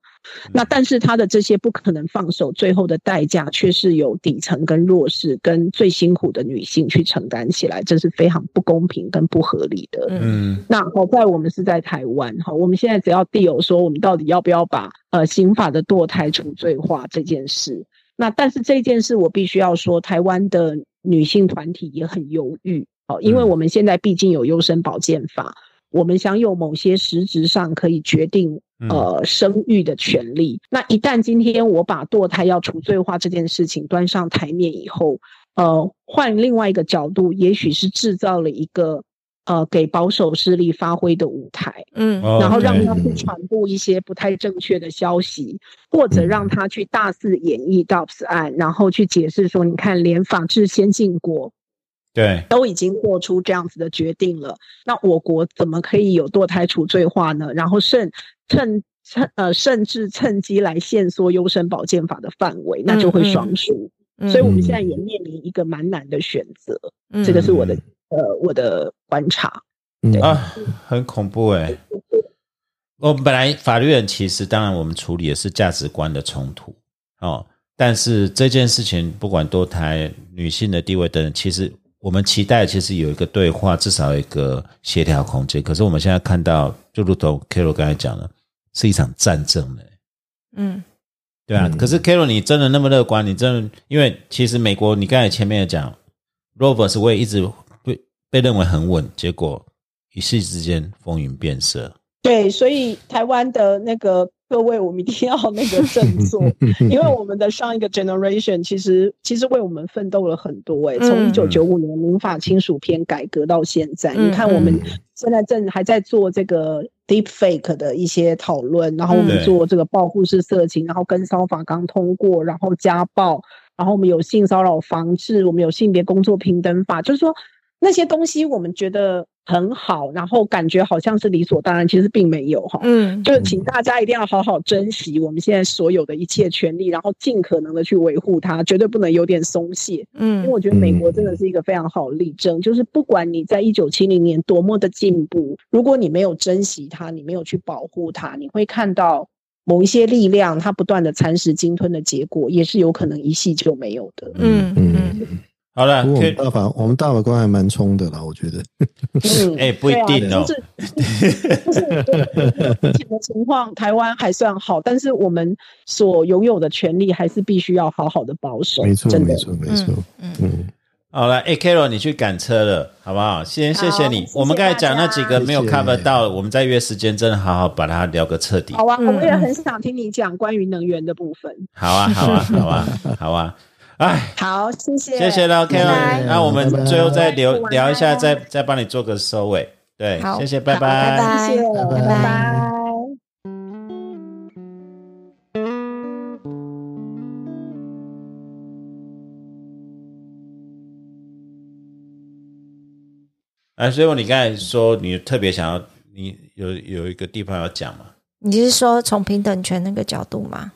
[SPEAKER 4] 那但是他的这些不可能放手，最后的代价却是由底层跟弱势跟最辛苦的女性去承担起来，这是非常不公平跟不合理的。嗯，那好在我们是在台湾哈，我们现在只要地有说我们到底要不要把呃刑法的堕胎除罪化这件事。那但是这件事我必须要说，台湾的女性团体也很犹豫哦，因为我们现在毕竟有优生保健法，我们享有某些实质上可以决定呃生育的权利。那一旦今天我把堕胎要除罪化这件事情端上台面以后，呃，换另外一个角度，也许是制造了一个。呃，给保守势力发挥的舞台，嗯，然后让他去传播一些不太正确的消息，或者让他去大肆演绎 Dobbs 案，然后去解释说，你看，连法治先进国，
[SPEAKER 2] 对，
[SPEAKER 4] 都已经做出这样子的决定了，那我国怎么可以有堕胎除罪化呢？然后甚趁趁呃，甚至趁机来限缩优生保健法的范围，那就会双输。所以我们现在也面临一个蛮难的选择，这个是我的。呃，我的观察，
[SPEAKER 2] 啊，很恐怖哎！我们本来法律人其实当然我们处理的是价值观的冲突哦，但是这件事情不管多台女性的地位等等，其实我们期待其实有一个对话，至少一个协调空间。可是我们现在看到，就如同 Carol 刚才讲的，是一场战争嘞。嗯，对啊。可是 Carol，你真的那么乐观？你真的因为其实美国，你刚才前面也讲，Rovers 我也一直。被认为很稳，结果一夕之间风云变色。
[SPEAKER 4] 对，所以台湾的那个各位，我们一定要那个振作，因为我们的上一个 generation 其实其实为我们奋斗了很多。哎，从一九九五年民法亲属篇改革到现在，你看我们现在正还在做这个 deep fake 的一些讨论，然后我们做这个报复式色情，然后跟骚法刚通过，然后家暴，然后我们有性骚扰防治，我们有性别工作平等法，就是说。那些东西我们觉得很好，然后感觉好像是理所当然，其实并没有哈。嗯，就是请大家一定要好好珍惜我们现在所有的一切权利，然后尽可能的去维护它，绝对不能有点松懈。嗯，因为我觉得美国真的是一个非常好例证，就是不管你在一九七零年多么的进步，如果你没有珍惜它，你没有去保护它，你会看到某一些力量它不断的蚕食鲸吞的结果，也是有可能一系就没有的。嗯嗯。
[SPEAKER 2] 好了，
[SPEAKER 3] 我们大法我们大法官还蛮冲的啦，我觉得。
[SPEAKER 2] 哎，不一定哦。
[SPEAKER 4] 就是 目前的情况，台湾还算好，但是我们所拥有的权利还是必须要好好的保守。
[SPEAKER 3] 没错，没错，没错。嗯
[SPEAKER 2] 嗯。好了，哎，Carol，你去赶车了，好不好？先谢谢你。我们刚才讲那几个没有 cover 到，我们再约时间，真的好好把它聊个彻底。
[SPEAKER 4] 好啊，我也很想听你讲关于能源的部分。
[SPEAKER 2] 好啊，好啊，好啊，好啊。
[SPEAKER 4] 哎，好，谢谢，
[SPEAKER 2] 谢谢了，Karen。那我们最后再聊聊一下，再再帮你做个收尾。对，谢谢，拜
[SPEAKER 1] 拜，
[SPEAKER 4] 拜谢，拜拜。
[SPEAKER 2] 哎，所以你刚才说你特别想要，你有有一个地方要讲吗？
[SPEAKER 1] 你是说从平等权那个角度吗？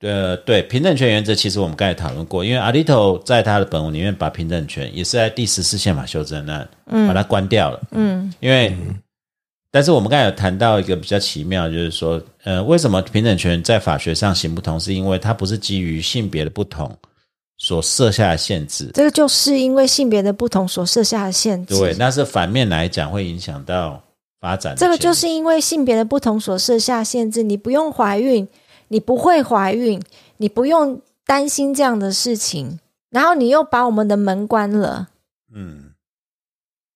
[SPEAKER 2] 呃，对平等权原则，其实我们刚才讨论过，因为阿里头在他的本文里面把平等权也是在第十四宪法修正案，嗯，把它关掉了，嗯，因为，但是我们刚才有谈到一个比较奇妙，就是说，呃，为什么平等权在法学上行不通？是因为它不是基于性别的不同所设下的限制，
[SPEAKER 1] 这个就是因为性别的不同所设下的限制，
[SPEAKER 2] 对，那是反面来讲会影响到发展，
[SPEAKER 1] 这个就是因为性别的不同所设下限制，你不用怀孕。你不会怀孕，你不用担心这样的事情，然后你又把我们的门关了，嗯，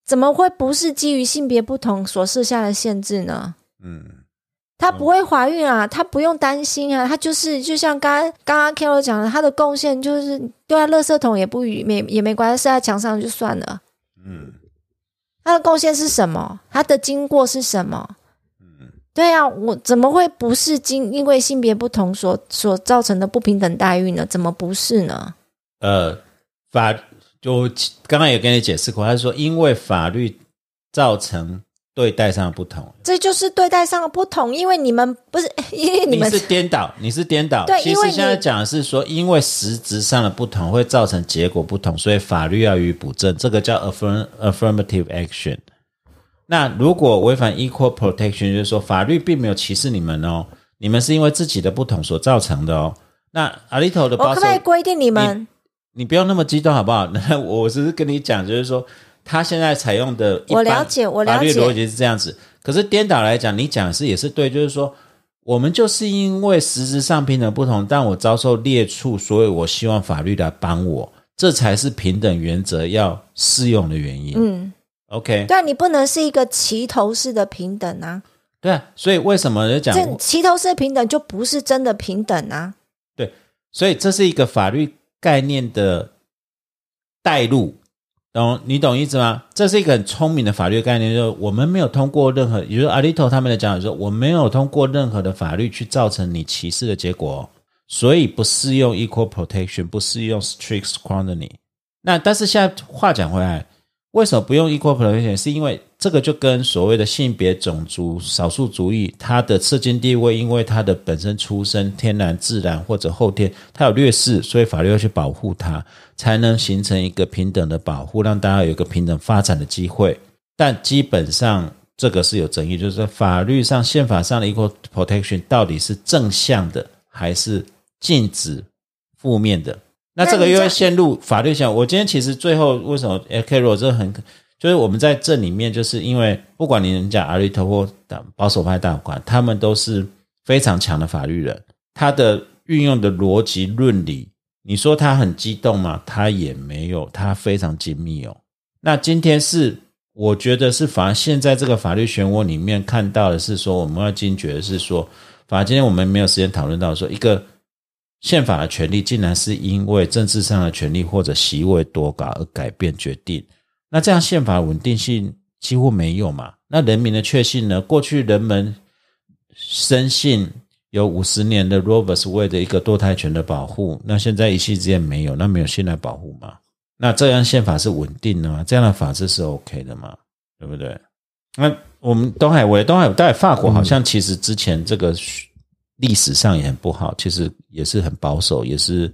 [SPEAKER 1] 怎么会不是基于性别不同所设下的限制呢？嗯，她不会怀孕啊，她不用担心啊，她就是就像刚刚刚刚 Karo 讲的，她的贡献就是丢在垃圾桶也不没也没关系，射在墙上就算了，嗯，她的贡献是什么？她的经过是什么？对啊，我怎么会不是经因为性别不同所所造成的不平等待遇呢？怎么不是呢？
[SPEAKER 2] 呃，法就刚刚也跟你解释过，他说因为法律造成对待上的不同，
[SPEAKER 1] 这就是对待上的不同。因为你们不是，因为你们
[SPEAKER 2] 是颠倒，你是颠倒。
[SPEAKER 1] 对，
[SPEAKER 2] 其实现在讲的是说，因为实质上的不同会造成结果不同，所以法律要予以补正。这个叫 affirm affirmative action。那如果违反 equal protection，就是说法律并没有歧视你们哦，你们是因为自己的不同所造成的哦。那阿里头的，
[SPEAKER 1] 我可不可以规定你们？
[SPEAKER 2] 你不要那么激动好不好？那我只是跟你讲，就是说他现在采用的，
[SPEAKER 1] 我了解，我了
[SPEAKER 2] 解，法律逻辑是这样子。可是颠倒来讲，你讲是也是对，就是说我们就是因为实质上平等不同，但我遭受劣处，所以我希望法律来帮我，这才是平等原则要适用的原因。嗯。OK，
[SPEAKER 1] 对啊，你不能是一个齐头式的平等啊。
[SPEAKER 2] 对啊，所以为什么就讲
[SPEAKER 1] 这齐头式的平等就不是真的平等啊？
[SPEAKER 2] 对，所以这是一个法律概念的带入，懂？你懂意思吗？这是一个很聪明的法律概念，就是我们没有通过任何，也就是阿里头他们的讲法说，我没有通过任何的法律去造成你歧视的结果，所以不适用 equal protection，不适用 strict scrutiny。那但是现在话讲回来。为什么不用 equal protection？是因为这个就跟所谓的性别、种族、少数族裔，他的社经地位，因为他的本身出身、天然、自然或者后天，他有劣势，所以法律要去保护他，才能形成一个平等的保护，让大家有一个平等发展的机会。但基本上这个是有争议，就是说法律上、宪法上的 equal protection 到底是正向的还是禁止负面的？那这个又会陷入法律上。我今天其实最后为什么 K 罗这很，就是我们在这里面，就是因为不管你讲阿里特或保守派大法官，他们都是非常强的法律人，他的运用的逻辑论理，你说他很激动吗？他也没有，他非常精密哦。那今天是我觉得是，反而现在这个法律漩涡里面看到的是说，我们要惊觉的是说，反而今天我们没有时间讨论到说一个。宪法的权利竟然是因为政治上的权利或者席位多寡而改变决定，那这样宪法稳定性几乎没有嘛？那人民的确信呢？过去人们深信有五十年的 Roe vs Wade 一个堕胎权的保护，那现在一夕之间没有，那没有信赖保护吗？那这样宪法是稳定的吗？这样的法治是 OK 的吗？对不对？那我们东海为东海在法国好像其实之前这个。历史上也很不好，其实也是很保守，也是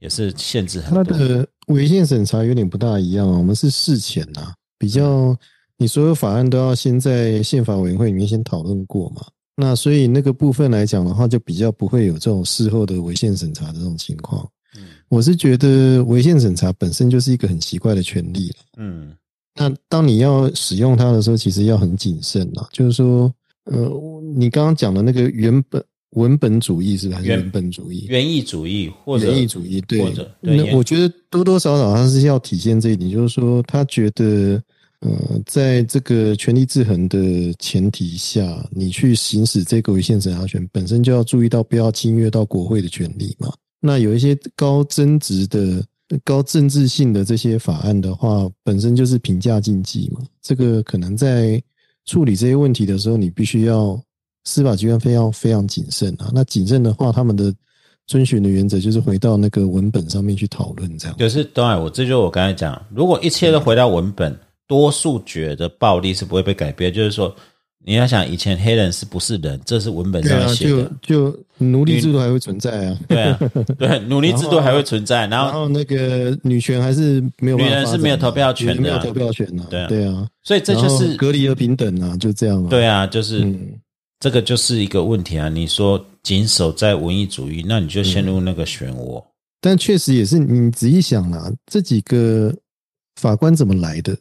[SPEAKER 2] 也是限制很多。
[SPEAKER 3] 它的违宪审查有点不大一样，我们是事前呐，比较你所有法案都要先在宪法委员会里面先讨论过嘛。那所以那个部分来讲的话，就比较不会有这种事后的违宪审查的这种情况。嗯，我是觉得违宪审查本身就是一个很奇怪的权利嗯，那当你要使用它的时候，其实要很谨慎呐。就是说，呃，你刚刚讲的那个原本。文本主义是还是原本主义、
[SPEAKER 2] 原意主义或者
[SPEAKER 3] 原意主义？对，那我觉得多多少少他是要体现这一点，就是说他觉得，呃，在这个权力制衡的前提下，你去行使这个违宪审查权，本身就要注意到不要侵略到国会的权利嘛。那有一些高增值的、高政治性的这些法案的话，本身就是评价禁忌嘛。这个可能在处理这些问题的时候，你必须要。司法机关非常非常谨慎啊，那谨慎的话，他们的遵循的原则就是回到那个文本上面去讨论，这样。
[SPEAKER 2] 可是，当然，我这就我刚才讲，如果一切都回到文本，多数觉得暴力是不会被改变。就是说，你要想以前黑人是不是人，这是文本上写
[SPEAKER 3] 的，就就奴隶制度还会存在啊，
[SPEAKER 2] 对啊，对，奴隶制度还会存在，然后
[SPEAKER 3] 然后那个女权还是没有，女
[SPEAKER 2] 人是没有投票权的，
[SPEAKER 3] 没有投票权的，
[SPEAKER 2] 对
[SPEAKER 3] 对啊，
[SPEAKER 2] 所以这就是
[SPEAKER 3] 隔离而平等啊，就这样啊，
[SPEAKER 2] 对啊，就是。这个就是一个问题啊！你说谨守在文艺主义，那你就陷入那个漩涡。
[SPEAKER 3] 但确实也是，你仔细想啊，这几个法官怎么来的？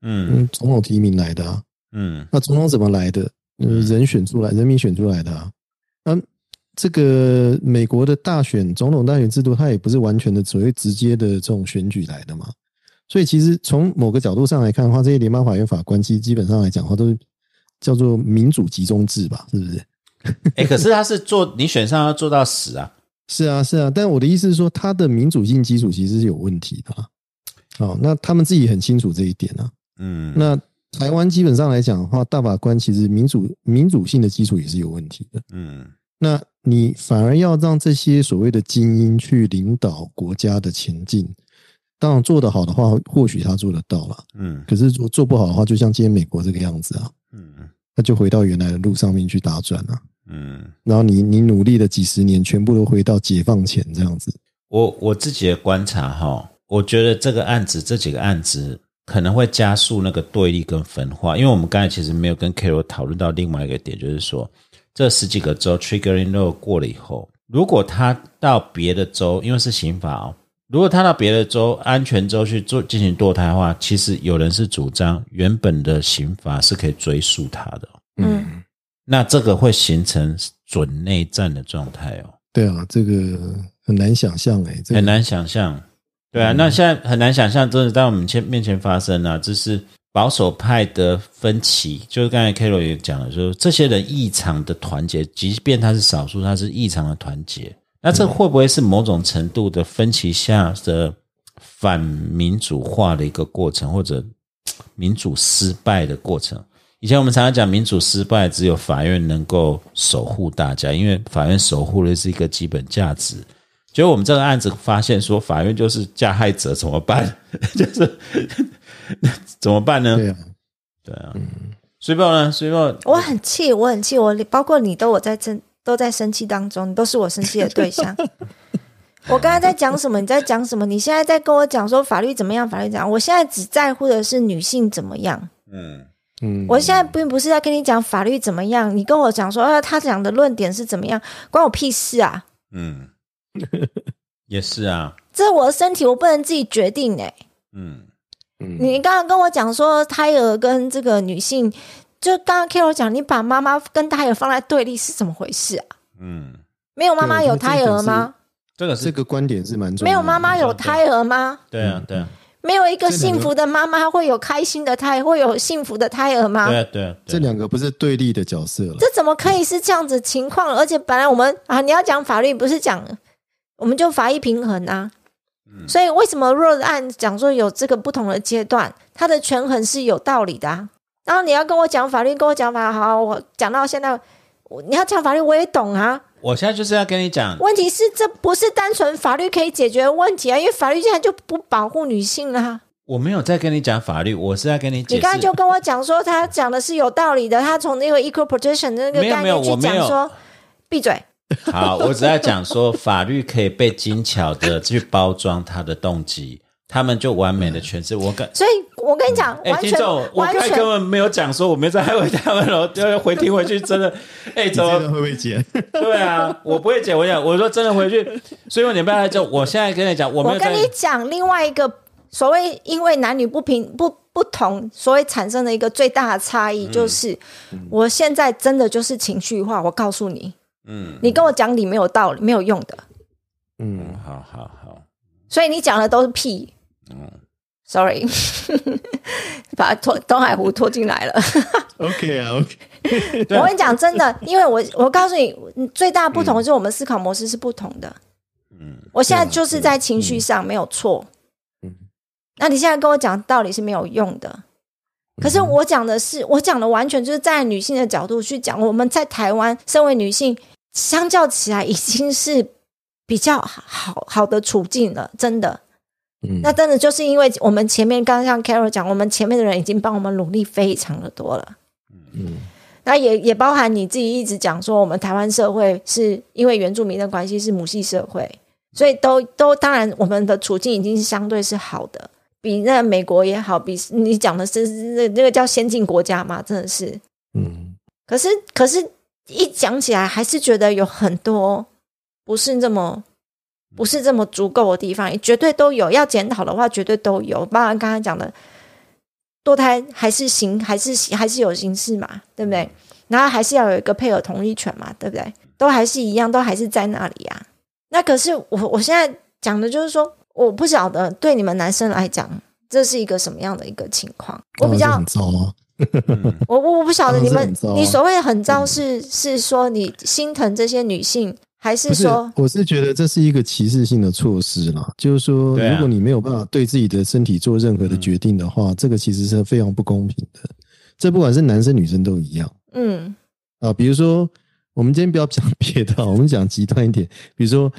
[SPEAKER 3] 嗯，总统提名来的啊。嗯，那总统怎么来的？人选出来，人民选出来的啊。那这个美国的大选总统大选制度，它也不是完全的所谓直接的这种选举来的嘛。所以其实从某个角度上来看的话，这些联邦法院法官其实基本上来讲的话，都是。叫做民主集中制吧，是不是？
[SPEAKER 2] 哎，可是他是做 你选上要做到死啊！
[SPEAKER 3] 是啊，是啊。但我的意思是说，他的民主性基础其实是有问题的。好，那他们自己很清楚这一点啊。嗯。那台湾基本上来讲的话，大法官其实民主民主性的基础也是有问题的。嗯。那你反而要让这些所谓的精英去领导国家的前进。当然做得好的话，或许他做得到了。嗯，可是做做不好的话，就像今天美国这个样子啊。嗯，那就回到原来的路上面去打转了。嗯，然后你你努力了几十年，全部都回到解放前这样子。
[SPEAKER 2] 我我自己的观察哈，我觉得这个案子这几个案子可能会加速那个对立跟分化，因为我们刚才其实没有跟 Carol 讨论到另外一个点，就是说这十几个州 Triggering Law 过了以后，如果他到别的州，因为是刑法哦，如果他到别的州安全州去做进行堕胎的话，其实有人是主张原本的刑法是可以追溯他的。嗯。那这个会形成准内战的状态哦。
[SPEAKER 3] 对啊，这个很难想象哎，
[SPEAKER 2] 很难想象。对啊，那现在很难想象，真的在我们前面前发生啊，这是保守派的分歧。就是刚才 Carol 也讲了，说这些人异常的团结，即便他是少数，他是异常的团结。那这会不会是某种程度的分歧下的反民主化的一个过程，或者民主失败的过程？以前我们常常讲民主失败，只有法院能够守护大家，因为法院守护的是一个基本价值。结果我们这个案子发现说，法院就是加害者，怎么办？就是怎么办呢？
[SPEAKER 3] 对啊，
[SPEAKER 2] 对啊。水报呢？水报，
[SPEAKER 1] 我很气，我很气，我包括你都我在生都在生气当中，你都是我生气的对象。我刚才在讲什么？你在讲什么？你现在在跟我讲说法律怎么样？法律怎样？我现在只在乎的是女性怎么样。嗯。嗯，我现在并不是在跟你讲法律怎么样，你跟我讲说，呃，他讲的论点是怎么样，关我屁事啊！嗯，
[SPEAKER 2] 也是啊，
[SPEAKER 1] 这是我的身体，我不能自己决定哎。嗯嗯，你刚刚跟我讲说胎儿跟这个女性，就刚刚 K 我讲，你把妈妈跟胎儿放在对立是怎么回事啊？嗯，没有妈妈有胎儿吗？
[SPEAKER 2] 这个
[SPEAKER 3] 这个观点是蛮重
[SPEAKER 1] 要。没有妈妈有胎儿吗？
[SPEAKER 2] 对啊，对啊。
[SPEAKER 1] 没有一个幸福的妈妈会有开心的胎，会有幸福的胎儿吗？
[SPEAKER 2] 对对，
[SPEAKER 3] 这两个不是对立的角色了。
[SPEAKER 1] 这怎么可以是这样子情况？而且本来我们啊，你要讲法律，不是讲我们就法医平衡啊。所以为什么若案讲说有这个不同的阶段，它的权衡是有道理的啊？然后你要跟我讲法律，跟我讲法好，我讲到现在，你要讲法律我也懂啊。
[SPEAKER 2] 我现在就是要跟你讲，
[SPEAKER 1] 问题是这不是单纯法律可以解决问题啊，因为法律现在就不保护女性了。
[SPEAKER 2] 我没有在跟你讲法律，我是在跟你。
[SPEAKER 1] 你刚才就跟我讲说，他讲的是有道理的，他从那个 equal protection 那个概念去讲说，闭嘴。
[SPEAKER 2] 好，我只在讲说，法律可以被精巧的去包装他的动机。他们就完美的诠释。我感，
[SPEAKER 1] 所以我跟你讲，
[SPEAKER 2] 哎，听众，我刚根本没有讲说我没在害他们了，要回听回去，真的，哎，怎么？
[SPEAKER 3] 会不会剪？
[SPEAKER 2] 对啊，我不会剪，我讲，我说真的回去，所以你不要来就我现在跟你讲，我
[SPEAKER 1] 我跟你讲另外一个所谓因为男女不平不不同，所以产生的一个最大的差异，就是我现在真的就是情绪化，我告诉你，嗯，你跟我讲理没有道理，没有用的，
[SPEAKER 2] 嗯，好好好，
[SPEAKER 1] 所以你讲的都是屁。嗯，sorry，把拖东海湖拖进来了。
[SPEAKER 3] OK 啊，OK。
[SPEAKER 1] 我跟你讲，真的，因为我我告诉你，最大不同就是我们思考模式是不同的。嗯，我现在就是在情绪上没有错。嗯，那你现在跟我讲道理是没有用的。可是我讲的是，我讲的完全就是在女性的角度去讲。我们在台湾，身为女性，相较起来已经是比较好好的处境了，真的。那真的就是因为我们前面刚刚像 Carol 讲，我们前面的人已经帮我们努力非常的多了。嗯，那也也包含你自己一直讲说，我们台湾社会是因为原住民的关系是母系社会，所以都都当然我们的处境已经是相对是好的，比那美国也好，比你讲的是那那个叫先进国家嘛，真的是。嗯，可是可是一讲起来，还是觉得有很多不是这么。不是这么足够的地方，也绝对都有。要检讨的话，绝对都有。包含刚才讲的堕胎，还是刑，还是还是有刑事嘛，对不对？然后还是要有一个配偶同意权嘛，对不对？都还是一样，都还是在那里啊。那可是我我现在讲的就是说，我不晓得对你们男生来讲，这是一个什么样的一个情况。我比较很
[SPEAKER 3] 糟吗？
[SPEAKER 1] 我我我不晓得你们，你所谓很糟是是说你心疼这些女性。还是说，
[SPEAKER 3] 我是觉得这是一个歧视性的措施啦。就是说，如果你没有办法对自己的身体做任何的决定的话，这个其实是非常不公平的。这不管是男生女生都一样。嗯，啊，比如说，我们今天不要讲别的，我们讲极端一点，比如说，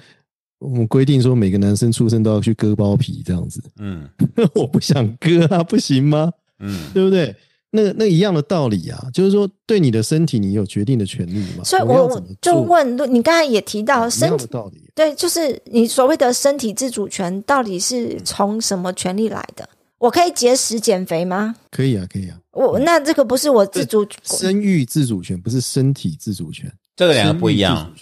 [SPEAKER 3] 我们规定说每个男生出生都要去割包皮这样子。嗯，我不想割啊，不行吗？嗯，对不对？那那一样的道理啊，就是说对你的身体你有决定的权利嘛。
[SPEAKER 1] 所以我就问，你刚才也提到身体
[SPEAKER 3] 道理，
[SPEAKER 1] 对，就是你所谓的身体自主权到底是从什么权利来的？我可以节食减肥吗？
[SPEAKER 3] 可以啊，可以啊。
[SPEAKER 1] 我那这个不是我自主
[SPEAKER 3] 生育自主权，不是身体自主权，
[SPEAKER 2] 这个两个不一样。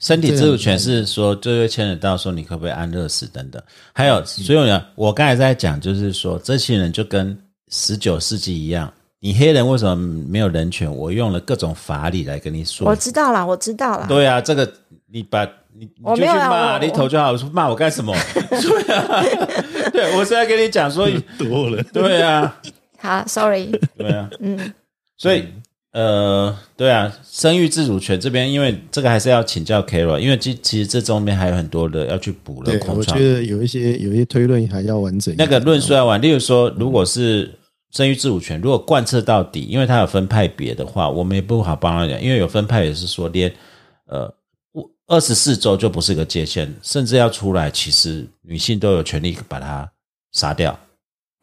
[SPEAKER 2] 身体自主权是说，就会牵扯到说你可不可以安乐死等等。还有，所以呢，我刚才在讲，就是说这些人就跟十九世纪一样，你黑人为什么没有人权？我用了各种法理来跟你说。
[SPEAKER 1] 我知道了，我知道了。
[SPEAKER 2] 对啊，这个你把你你就去骂你头就好，说骂我干什么？对啊，对我是在跟你讲说
[SPEAKER 3] 多了。
[SPEAKER 2] 对啊，
[SPEAKER 1] 好，sorry。
[SPEAKER 2] 对啊，嗯，所以。呃，对啊，生育自主权这边，因为这个还是要请教 Carol，因为其其实这中间还有很多的要去补了空
[SPEAKER 3] 窗。我觉得有一些有一些推论还要完整。
[SPEAKER 2] 那个论述要完，例如说，如果是生育自主权，如果贯彻到底，因为它有分派别的话，我们也不好帮他讲，因为有分派也是说，连呃二十四周就不是个界限，甚至要出来，其实女性都有权利把它杀掉。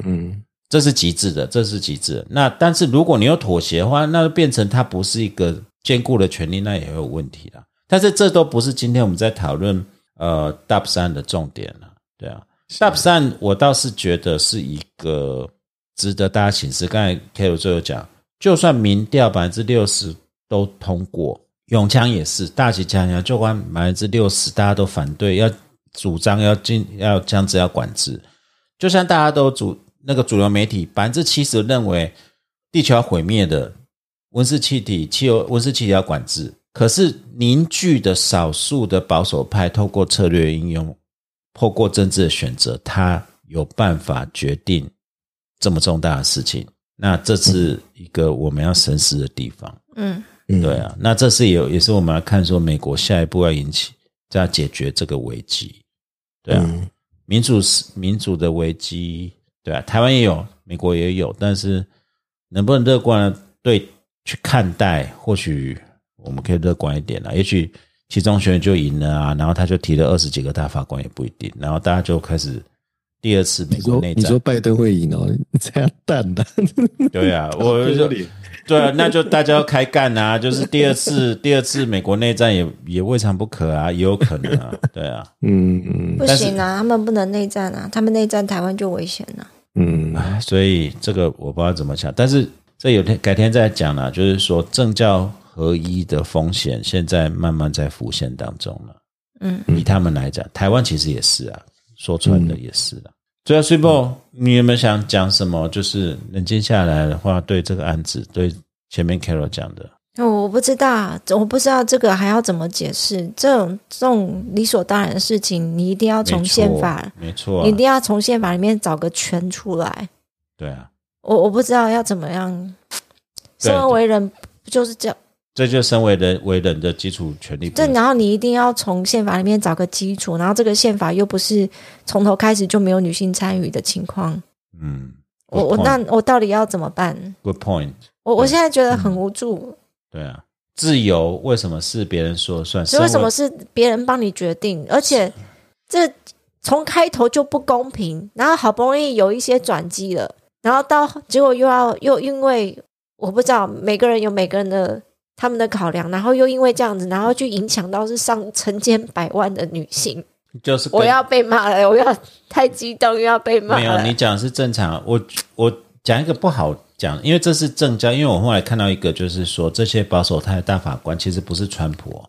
[SPEAKER 2] 嗯。这是极致的，这是极致。那但是如果你有妥协的话，那就变成它不是一个坚固的权利，那也有问题了。但是这都不是今天我们在讨论呃 DAP 三的重点了。对啊，DAP 三我倒是觉得是一个值得大家请示。刚才 K 鲁最后讲，就算民调百分之六十都通过，永强也是大旗枪呀，就关百分之六十大家都反对，要主张要进要这子要管制，就算大家都主。那个主流媒体百分之七十认为地球要毁灭的温室气体、汽油温室气体要管制，可是凝聚的少数的保守派透过策略应用、透过政治的选择，他有办法决定这么重大的事情。那这是一个我们要深思的地方。嗯，对啊，那这是有也是我们要看说美国下一步要引起、要解决这个危机。对啊，民主是民主的危机。对啊，台湾也有，美国也有，但是能不能乐观对去看待？或许我们可以乐观一点了。也许其中选就赢了啊，然后他就提了二十几个大法官也不一定，然后大家就开始第二次美国内
[SPEAKER 3] 战。你说拜登会赢哦？这样蛋的？
[SPEAKER 2] 对啊，我就对啊，那就大家要开干啊！就是第二次 第二次美国内战也也未尝不可啊，也有可能啊。对啊，
[SPEAKER 1] 嗯嗯，不行啊，他们不能内战啊，他们内战台湾就危险了。
[SPEAKER 2] 嗯，所以这个我不知道怎么讲，但是这有天改天再讲了。就是说政教合一的风险，现在慢慢在浮现当中了。嗯，以他们来讲，台湾其实也是啊，说穿了也是啊。最后，水波，你有没有想讲什么？就是冷静下来的话，对这个案子，对前面 Carol 讲的。
[SPEAKER 1] 我不知道，我不知道这个还要怎么解释。这种这种理所当然的事情，你一定要从宪法，
[SPEAKER 2] 没错，
[SPEAKER 1] 你一定要从宪法里面找个圈出来。
[SPEAKER 2] 对啊，
[SPEAKER 1] 我我不知道要怎么样。生而为人，不就是这样？
[SPEAKER 2] 这就身为人为人的基础权利。
[SPEAKER 1] 这然后你一定要从宪法里面找个基础，然后这个宪法又不是从头开始就没有女性参与的情况。嗯，我我那我到底要怎么办
[SPEAKER 2] ？Good point。
[SPEAKER 1] 我我现在觉得很无助。
[SPEAKER 2] 对啊，自由为什么是别人说了算？
[SPEAKER 1] 为什么是别人帮你决定？而且这从开头就不公平，然后好不容易有一些转机了，然后到结果又要又因为我不知道每个人有每个人的他们的考量，然后又因为这样子，然后去影响到是上成千百万的女性，
[SPEAKER 2] 就是
[SPEAKER 1] 我要被骂了，我要太激动又要被骂。
[SPEAKER 2] 没有，你讲是正常。我我讲一个不好。讲，因为这是正教，因为我后来看到一个，就是说这些保守派的大法官其实不是川普，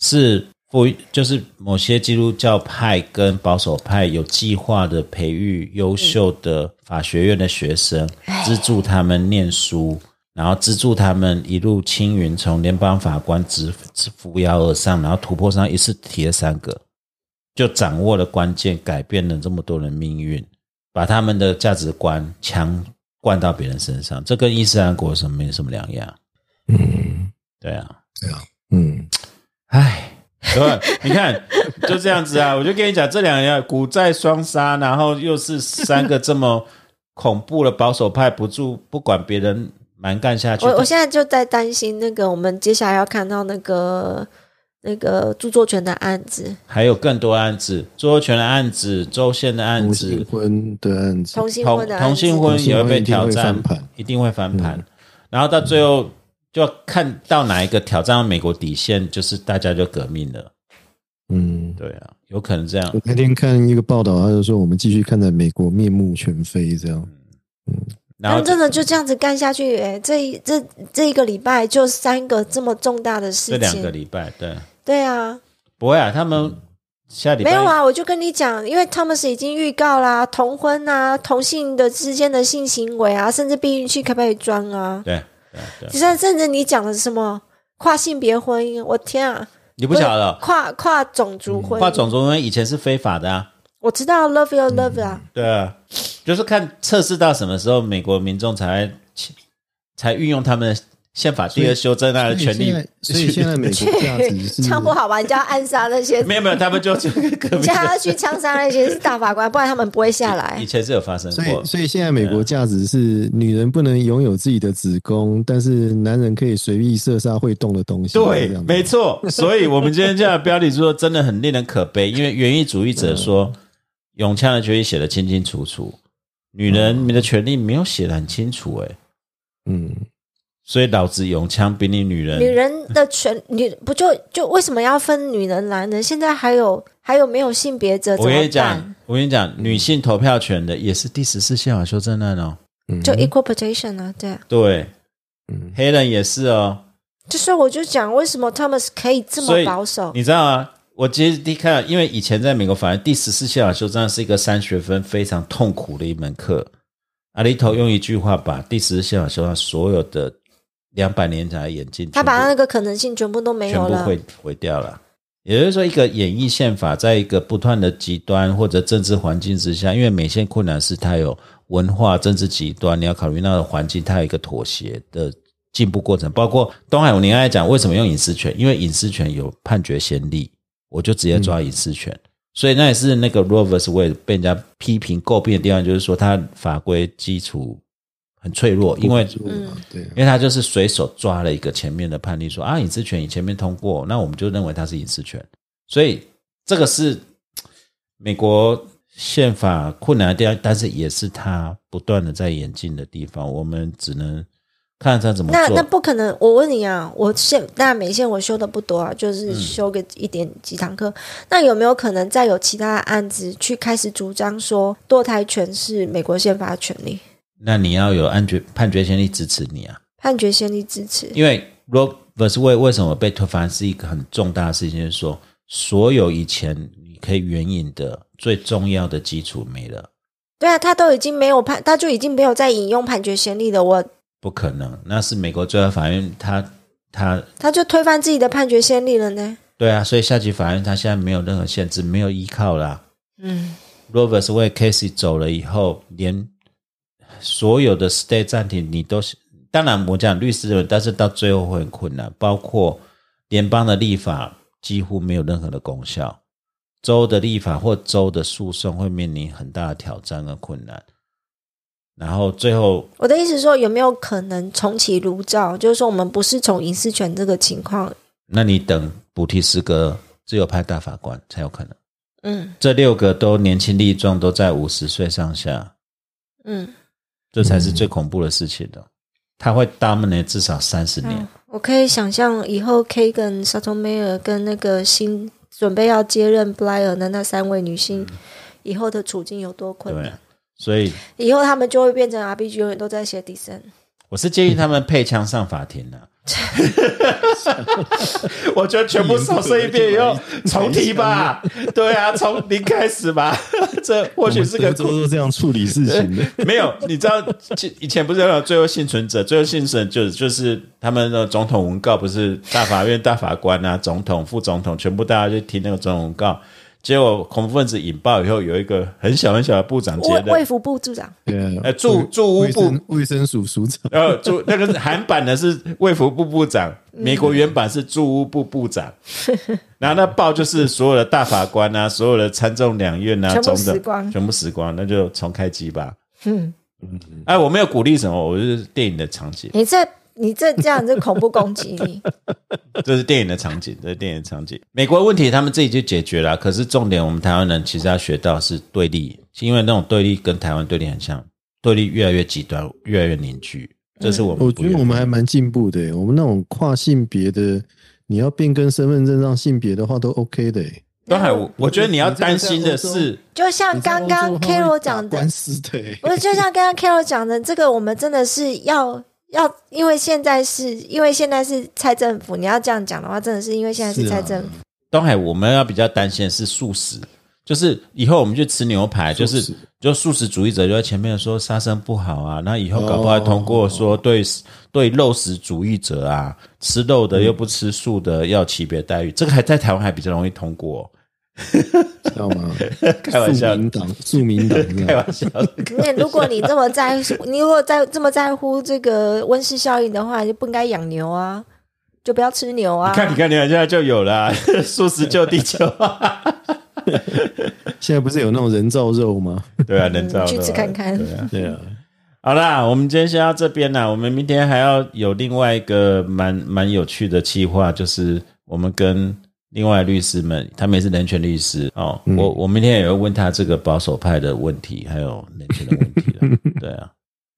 [SPEAKER 2] 是不就是某些基督教派跟保守派有计划的培育优秀的法学院的学生，资助他们念书，然后资助他们一路青云，从联邦法官直扶摇而上，然后突破上一次提了三个，就掌握了关键，改变了这么多人命运，把他们的价值观强。灌到别人身上，这跟伊斯兰国什么没什么两样。嗯，对啊，
[SPEAKER 3] 对啊，嗯，
[SPEAKER 2] 唉，对吧？你看，就这样子啊，我就跟你讲，这两年股债双杀，然后又是三个这么恐怖的保守派，不住不管别人蛮干下去。
[SPEAKER 1] 我我现在就在担心那个，我们接下来要看到那个那个著作权的案子，
[SPEAKER 2] 还有更多案子，著作权的案子、州县的案子、
[SPEAKER 3] 同性婚的案子、
[SPEAKER 1] 同性婚的
[SPEAKER 2] 同性婚也会被挑战，一定会翻盘。然后到最后就看到哪一个挑战美国底线，就是大家就革命了。嗯，对啊，有可能这样。
[SPEAKER 3] 我那天看一个报道，他就说我们继续看着美国面目全非这样。
[SPEAKER 1] 嗯，然后真的就这样子干下去，哎，这这这一个礼拜就三个这么重大的事情，这
[SPEAKER 2] 两个礼拜，对。
[SPEAKER 1] 对啊，
[SPEAKER 2] 不会啊，他们下礼
[SPEAKER 1] 拜没有啊，我就跟你讲，因为他们是已经预告啦，同婚啊，同性的之间的性行为啊，甚至避孕器可不可以装
[SPEAKER 2] 啊？对对
[SPEAKER 1] 对，甚至甚至你讲的是什么跨性别婚姻？我天啊，
[SPEAKER 2] 你不晓得
[SPEAKER 1] 跨跨种族婚，
[SPEAKER 2] 跨种族婚以前是非法的啊。
[SPEAKER 1] 我知道，love your love 啊。
[SPEAKER 2] 对啊，就是看测试到什么时候，美国民众才才运用他们。宪法第二修正案的权利，
[SPEAKER 3] 所以现在美国 价值是
[SPEAKER 1] 唱不好吧？你就要暗杀那些
[SPEAKER 2] 没有没有，他们就就
[SPEAKER 1] 叫他去枪杀那些是大法官，不然他们不会下来。
[SPEAKER 2] 以前是有发生
[SPEAKER 3] 过，所以现在美国价值是女人不能拥有自己的子宫，但是男人可以随意射杀会动的东西。
[SPEAKER 2] 对，没错。所以我们今天这样的标题说，真的很令人可悲，因为原意主义者说，永枪的决议写的清清楚楚，女人你的权利没有写的很清楚，哎，嗯。所以老子用枪比你女人，
[SPEAKER 1] 女人的权，女不就就为什么要分女人男人？现在还有还有没有性别者？
[SPEAKER 2] 我跟你讲，我跟你讲，女性投票权的也是第十四宪法修正案哦，
[SPEAKER 1] 就 equal protection 啊，对
[SPEAKER 2] 对，嗯，黑人也是哦。
[SPEAKER 1] 就是我就讲为什么他们是可以这么保守？
[SPEAKER 2] 你知道吗？我其实第看，因为以前在美国法院第十四宪法修正案是一个三学分非常痛苦的一门课，阿里头用一句话把第十四宪法修正案所有的。两百年才演进，
[SPEAKER 1] 他把那个可能性全部都没有
[SPEAKER 2] 了，全部毁毁掉了。也就是说，一个演绎宪法，在一个不断的极端或者政治环境之下，因为美线困难是它有文化、政治极端，你要考虑那个环境，它有一个妥协的进步过程。包括东海，你刚才讲为什么用隐私权？因为隐私权有判决先例，我就直接抓隐私权。所以那也是那个 Rovers Way 被人家批评诟病的地方，就是说它法规基础。很脆弱，因为对，因为他就是随手抓了一个前面的判例，说啊，隐私权你前面通过，那我们就认为它是隐私权，所以这个是美国宪法困难的地方，但是也是他不断的在演进的地方。我们只能看他怎么做。
[SPEAKER 1] 那那不可能，我问你啊，我现那美线我修的不多啊，就是修个一点几堂课。那有没有可能再有其他的案子去开始主张说堕胎权是美国宪法的权利？
[SPEAKER 2] 那你要有判决判决先例支持你啊？
[SPEAKER 1] 判决先例支持，
[SPEAKER 2] 因为 Roe vs 为为什么被推翻是一个很重大的事情，就是说所有以前你可以援引的最重要的基础没了。
[SPEAKER 1] 对啊，他都已经没有判，他就已经没有在引用判决先例了。我
[SPEAKER 2] 不可能，那是美国最高法院，他他
[SPEAKER 1] 他就推翻自己的判决先例了呢？
[SPEAKER 2] 对啊，所以下级法院他现在没有任何限制，没有依靠啦。嗯，Roberts 为 Casey 走了以后，连。所有的 stay 暂停，你都是当然我讲律师的，但是到最后会很困难。包括联邦的立法几乎没有任何的功效，州的立法或州的诉讼会面临很大的挑战和困难。然后最后，
[SPEAKER 1] 我的意思是说，有没有可能重启炉灶？就是说，我们不是从隐私权这个情况，
[SPEAKER 2] 那你等补提斯格自由派大法官才有可能。嗯，这六个都年轻力壮，都在五十岁上下。嗯。这才是最恐怖的事情的，他会 dominate 至少三十年。
[SPEAKER 1] 我可以想象以后 K 跟 s a t o m a y r 跟那个新准备要接任 Blair 的那三位女性以后的处境有多困难。
[SPEAKER 2] 所以
[SPEAKER 1] 以后他们就会变成 RPG，永远都在写第三。
[SPEAKER 2] 我是建议他们配枪上法庭的。我觉得全部扫射一遍以后重提吧，对啊，从零开始吧。这或许是个
[SPEAKER 3] 都是这样处理事情的。
[SPEAKER 2] 没有，你知道以前不是有最后幸存者？最后幸存就就是他们的总统文告，不是大法院大法官啊，总统、副总统全部大家去听那个总统文告。结果恐怖分子引爆以后，有一个很小很小的部长接的
[SPEAKER 1] 卫福部部长，
[SPEAKER 3] 对，
[SPEAKER 2] 呃，住住屋部。
[SPEAKER 3] 卫生署署长，
[SPEAKER 2] 呃，住那个是韩版的是卫福部部长，美国原版是住屋部部长，然后那报就是所有的大法官啊，所有的参众两院啊，
[SPEAKER 1] 全部死光，
[SPEAKER 2] 全部死光，那就重开机吧。嗯。嗯，哎，我没有鼓励什么，我是电影的场景。
[SPEAKER 1] 你在。你这这样是恐怖攻击你。
[SPEAKER 2] 这是电影的场景，这是电影的场景。美国问题他们自己就解决了，可是重点我们台湾人其实要学到是对立，因为那种对立跟台湾对立很像，对立越来越极端，越来越凝聚。这是我们
[SPEAKER 3] 我觉得我们还蛮进步的，我们那种跨性别的，你要变更身份证上性别的话都 OK 的。
[SPEAKER 2] 都还，我觉得你要担心的是，
[SPEAKER 1] 就像刚刚 Carol 讲的，
[SPEAKER 3] 官司的，
[SPEAKER 1] 不是就像刚刚 Carol 讲的，这个我们真的是要要，因为现在是因为现在是蔡政府，你要这样讲的话，真的是因为现在是蔡政府。
[SPEAKER 2] 东海，我们要比较担心的是素食。就是以后我们去吃牛排，就是就素食主义者就在前面说杀生不好啊，那以后搞不好通过说对对肉食主义者啊，吃肉的又不吃素的要区别待遇，这个还在台湾还比较容易通过，
[SPEAKER 3] 知道吗？
[SPEAKER 2] 开玩笑，
[SPEAKER 3] 党庶民党
[SPEAKER 2] 开玩笑。
[SPEAKER 1] 那如果你这么在乎，你如果在这么在乎这个温室效应的话，就不应该养牛啊，就不要吃牛啊。
[SPEAKER 2] 你看，你看，你看，现在就有了素食救地球。
[SPEAKER 3] 现在不是有那种人造肉吗？
[SPEAKER 2] 对啊，人造肉
[SPEAKER 1] 去吃看看。
[SPEAKER 3] 对啊，对啊。
[SPEAKER 2] 好啦，我们今天先到这边啦。我们明天还要有另外一个蛮蛮有趣的计划，就是我们跟另外律师们，他们也是人权律师哦。我我明天也会问他这个保守派的问题，还有人权的问题了。对啊，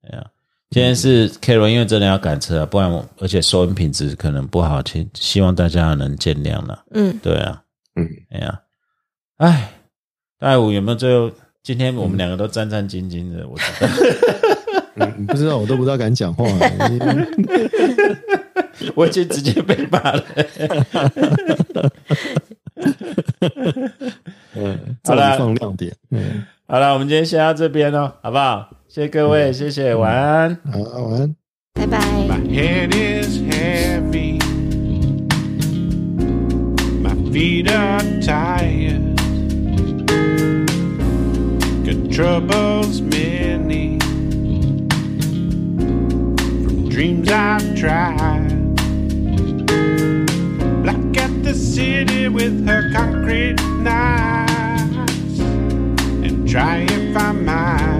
[SPEAKER 2] 对啊。今天是 Carol，因为真的要赶车，不然而且收音品质可能不好，请希望大家能见谅了。嗯，对啊，嗯，哎呀。哎，大五有没有最后？今天我们两个都战战兢兢的，我知
[SPEAKER 3] 道。不知道，我都不知道敢讲话。
[SPEAKER 2] 我已经直接被骂了。
[SPEAKER 3] 嗯，好了，放亮点。
[SPEAKER 2] 嗯，好了，我们今天先到这边哦，好不好？谢谢各位，谢谢，晚安。
[SPEAKER 3] 好，晚安，
[SPEAKER 1] 拜拜。troubles many dreams I've tried.
[SPEAKER 5] Black at the city with her concrete knives, and try if I might.